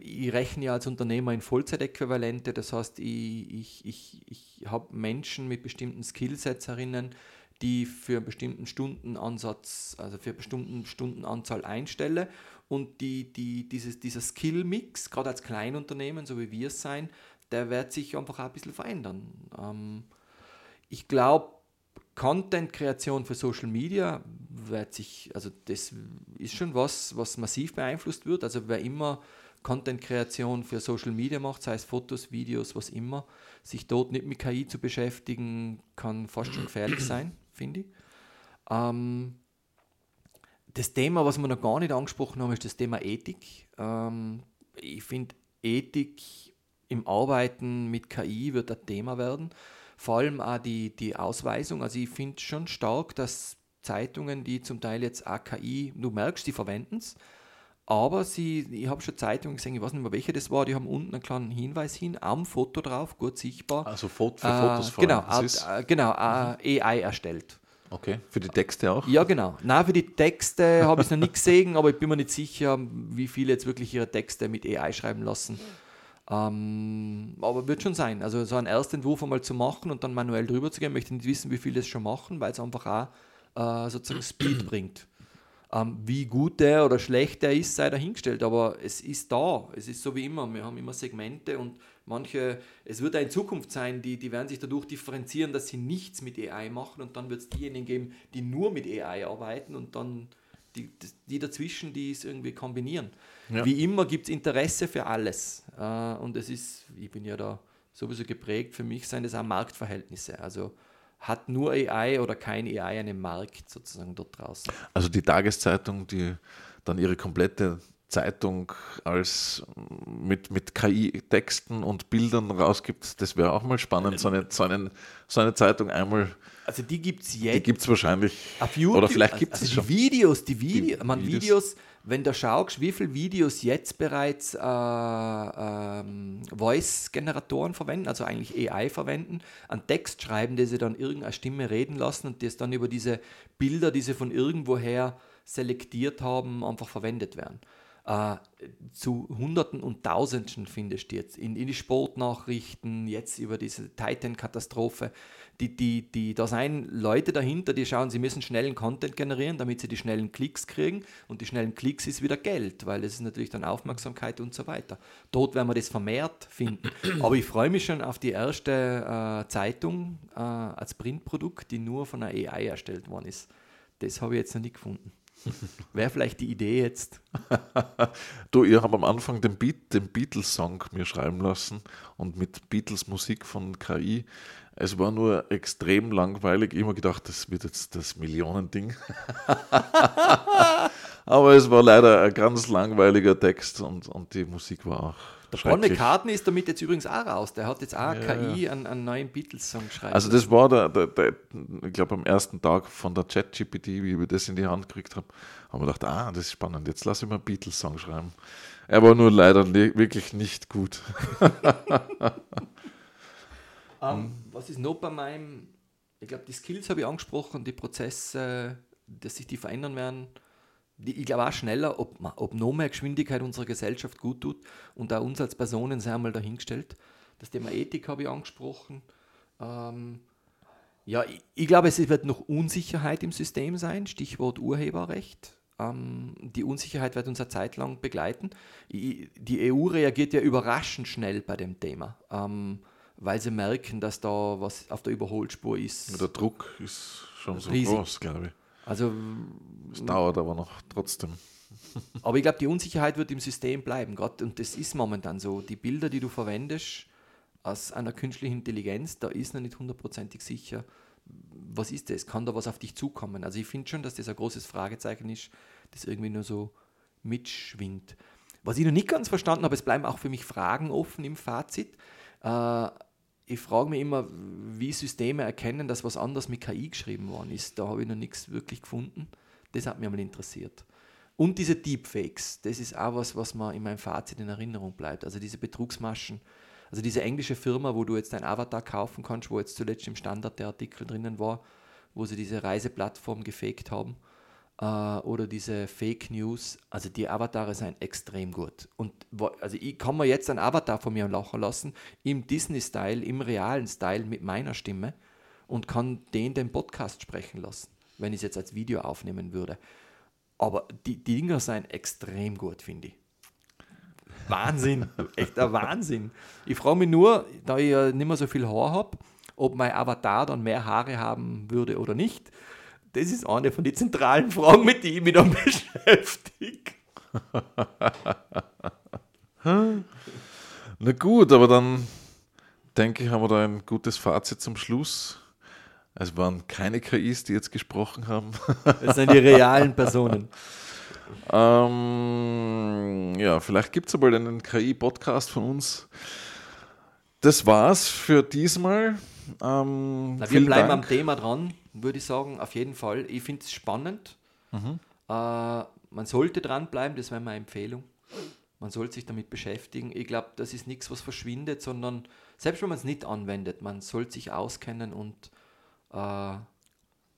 [SPEAKER 2] ich rechne ja als Unternehmer in Vollzeitäquivalente, das heißt, ich, ich, ich, ich habe Menschen mit bestimmten Skillsets herinnen, die für einen bestimmten Stundenansatz, also für eine bestimmte Stundenanzahl einstelle und die, die, dieses, dieser Skill-Mix, gerade als Kleinunternehmen, so wie wir es sein, der wird sich einfach auch ein bisschen verändern. Ähm, ich glaube, Content-Kreation für Social Media wird sich, also das ist schon was, was massiv beeinflusst wird. Also wer immer Content-Kreation für Social Media macht, sei es Fotos, Videos, was immer, sich dort nicht mit KI zu beschäftigen, kann fast schon gefährlich sein, finde ich. Ähm, das Thema, was wir noch gar nicht angesprochen haben, ist das Thema Ethik. Ähm, ich finde, Ethik im Arbeiten mit KI wird ein Thema werden. Vor allem auch die, die Ausweisung. Also ich finde schon stark, dass Zeitungen, die zum Teil jetzt AKI, du merkst, die verwenden es, aber sie, ich habe schon Zeitungen gesehen, ich weiß nicht mehr welche das war, die haben unten einen kleinen Hinweis hin, am Foto drauf, gut sichtbar.
[SPEAKER 1] Also Foto für Fotos
[SPEAKER 2] äh, Genau, äh, genau äh, AI erstellt.
[SPEAKER 1] Okay, für die Texte auch?
[SPEAKER 2] Ja, genau. Nein, für die Texte habe ich es noch nicht gesehen, aber ich bin mir nicht sicher, wie viele jetzt wirklich ihre Texte mit AI schreiben lassen. Ähm, aber wird schon sein. Also so einen Erstentwurf einmal zu machen und dann manuell drüber zu gehen, möchte nicht wissen, wie viele das schon machen, weil es einfach auch äh, sozusagen Speed bringt. Ähm, wie gut der oder schlecht der ist, sei dahingestellt, aber es ist da. Es ist so wie immer. Wir haben immer Segmente und manche, es wird in Zukunft sein, die, die werden sich dadurch differenzieren, dass sie nichts mit AI machen und dann wird es diejenigen geben, die nur mit AI arbeiten und dann die, die dazwischen, die es irgendwie kombinieren. Ja. Wie immer gibt es Interesse für alles. Äh, und es ist, ich bin ja da sowieso geprägt, für mich sind es auch Marktverhältnisse. Also hat nur AI oder kein AI einen Markt sozusagen dort draußen.
[SPEAKER 1] Also die Tageszeitung, die dann ihre komplette Zeitung als mit, mit KI-Texten und Bildern rausgibt, das wäre auch mal spannend, so eine, so, eine, so eine Zeitung einmal.
[SPEAKER 2] Also die gibt es jetzt. Die
[SPEAKER 1] gibt es wahrscheinlich.
[SPEAKER 2] Auf YouTube, oder vielleicht gibt es also die Videos, die, Video, die man, Videos, Videos wenn du schaust, wie viele Videos jetzt bereits äh, ähm, Voice-Generatoren verwenden, also eigentlich AI verwenden, einen Text schreiben, die sie dann irgendeine Stimme reden lassen und das dann über diese Bilder, die sie von irgendwoher selektiert haben, einfach verwendet werden äh, zu Hunderten und Tausenden findest du jetzt in, in die Sportnachrichten, jetzt über diese Titan-Katastrophe. Die, die, die, da sind Leute dahinter, die schauen, sie müssen schnellen Content generieren, damit sie die schnellen Klicks kriegen. Und die schnellen Klicks ist wieder Geld, weil das ist natürlich dann Aufmerksamkeit und so weiter. Dort werden wir das vermehrt finden. Aber ich freue mich schon auf die erste äh, Zeitung äh, als Printprodukt, die nur von einer AI erstellt worden ist. Das habe ich jetzt noch nicht gefunden. Wäre vielleicht die Idee jetzt.
[SPEAKER 1] du, ihr habt am Anfang den, Beat, den Beatles-Song mir schreiben lassen und mit Beatles-Musik von KI. Es war nur extrem langweilig. Ich habe gedacht, das wird jetzt das Millionending. Aber es war leider ein ganz langweiliger Text und, und die Musik war auch
[SPEAKER 2] der Paul McCartney ist damit jetzt übrigens auch raus. Der hat jetzt auch ja, KI einen, einen, neuen Beatles-Song geschrieben.
[SPEAKER 1] Also das war der, der, der ich glaube am ersten Tag von der Chat-GPT, wie ich das in die Hand gekriegt habe, haben wir gedacht, ah, das ist spannend, jetzt lasse ich mal einen Beatles-Song schreiben. Er war nur leider wirklich nicht gut.
[SPEAKER 2] um, ähm, was ist noch bei meinem, ich glaube, die Skills habe ich angesprochen, die Prozesse, dass sich die verändern werden ich glaube auch schneller, ob, ob noch mehr Geschwindigkeit unserer Gesellschaft gut tut und auch uns als Personen sehr einmal dahingestellt. Das Thema Ethik habe ich angesprochen. Ähm, ja, ich, ich, glaube, es wird noch Unsicherheit im System sein, Stichwort Urheberrecht. Ähm, die Unsicherheit wird uns eine Zeit lang begleiten. Die EU reagiert ja überraschend schnell bei dem Thema, ähm, weil sie merken, dass da was auf der Überholspur ist.
[SPEAKER 1] Der Druck ist schon so riesig. groß, glaube ich. Also, es dauert aber noch trotzdem.
[SPEAKER 2] Aber ich glaube, die Unsicherheit wird im System bleiben. Grad, und das ist momentan so. Die Bilder, die du verwendest aus einer künstlichen Intelligenz, da ist noch nicht hundertprozentig sicher, was ist das? Kann da was auf dich zukommen? Also ich finde schon, dass das ein großes Fragezeichen ist, das irgendwie nur so mitschwingt. Was ich noch nicht ganz verstanden habe, es bleiben auch für mich Fragen offen im Fazit. Äh, ich frage mich immer, wie Systeme erkennen, dass was anders mit KI geschrieben worden ist. Da habe ich noch nichts wirklich gefunden. Das hat mich einmal interessiert. Und diese Deepfakes, das ist auch was, was mir in meinem Fazit in Erinnerung bleibt. Also diese Betrugsmaschen. Also diese englische Firma, wo du jetzt dein Avatar kaufen kannst, wo jetzt zuletzt im Standard der Artikel drinnen war, wo sie diese Reiseplattform gefaked haben. Äh, oder diese Fake News. Also die Avatare sind extrem gut. Und also ich kann mir jetzt einen Avatar von mir lachen lassen, im Disney-Style, im realen Style mit meiner Stimme und kann den den Podcast sprechen lassen, wenn ich es jetzt als Video aufnehmen würde. Aber die, die Dinger sind extrem gut, finde ich. Wahnsinn, echt ein Wahnsinn. Ich frage mich nur, da ich ja nicht mehr so viel Haar habe, ob mein Avatar dann mehr Haare haben würde oder nicht. Das ist eine von den zentralen Fragen, mit denen ich mich dann beschäftige.
[SPEAKER 1] Na gut, aber dann denke ich, haben wir da ein gutes Fazit zum Schluss. Es waren keine KIs, die jetzt gesprochen haben.
[SPEAKER 2] Es sind die realen Personen.
[SPEAKER 1] ähm, ja, vielleicht gibt es aber einen KI-Podcast von uns. Das war's für diesmal.
[SPEAKER 2] Ähm, Na, wir bleiben Dank. am Thema dran, würde ich sagen, auf jeden Fall. Ich finde es spannend. Mhm. Äh, man sollte dranbleiben, das wäre meine Empfehlung. Man sollte sich damit beschäftigen. Ich glaube, das ist nichts, was verschwindet, sondern selbst wenn man es nicht anwendet, man sollte sich auskennen und äh,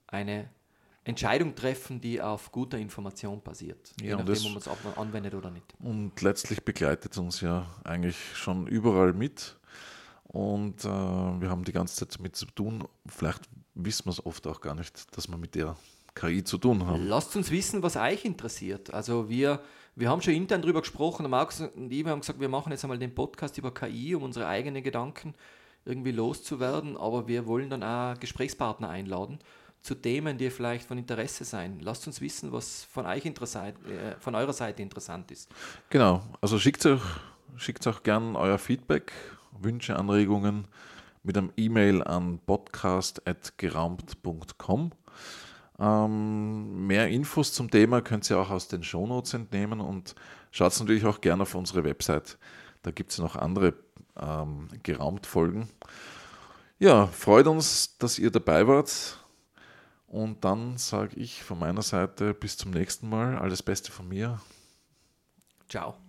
[SPEAKER 2] eine Entscheidung treffen, die auf guter Information basiert, ja, je nachdem, das, ob man es anwendet oder nicht.
[SPEAKER 1] Und letztlich begleitet uns ja eigentlich schon überall mit. Und äh, wir haben die ganze Zeit damit zu tun. Vielleicht wissen wir es oft auch gar nicht, dass wir mit der KI zu tun haben.
[SPEAKER 2] Lasst uns wissen, was euch interessiert. Also wir, wir haben schon intern darüber gesprochen, Markus und ich haben gesagt, wir machen jetzt einmal den Podcast über KI, um unsere eigenen Gedanken irgendwie loszuwerden, aber wir wollen dann auch Gesprächspartner einladen zu Themen, die vielleicht von Interesse sein. Lasst uns wissen, was von euch interessant, äh, von eurer Seite interessant ist.
[SPEAKER 1] Genau, also schickt euch, schickt auch gern euer Feedback, Wünsche, Anregungen mit einem E-Mail an podcast.geraumt.com. Ähm, mehr Infos zum Thema könnt ihr auch aus den Shownotes entnehmen und schaut natürlich auch gerne auf unsere Website. Da gibt es noch andere ähm, geraumt folgen. Ja, freut uns, dass ihr dabei wart. Und dann sage ich von meiner Seite bis zum nächsten Mal alles Beste von mir.
[SPEAKER 2] Ciao.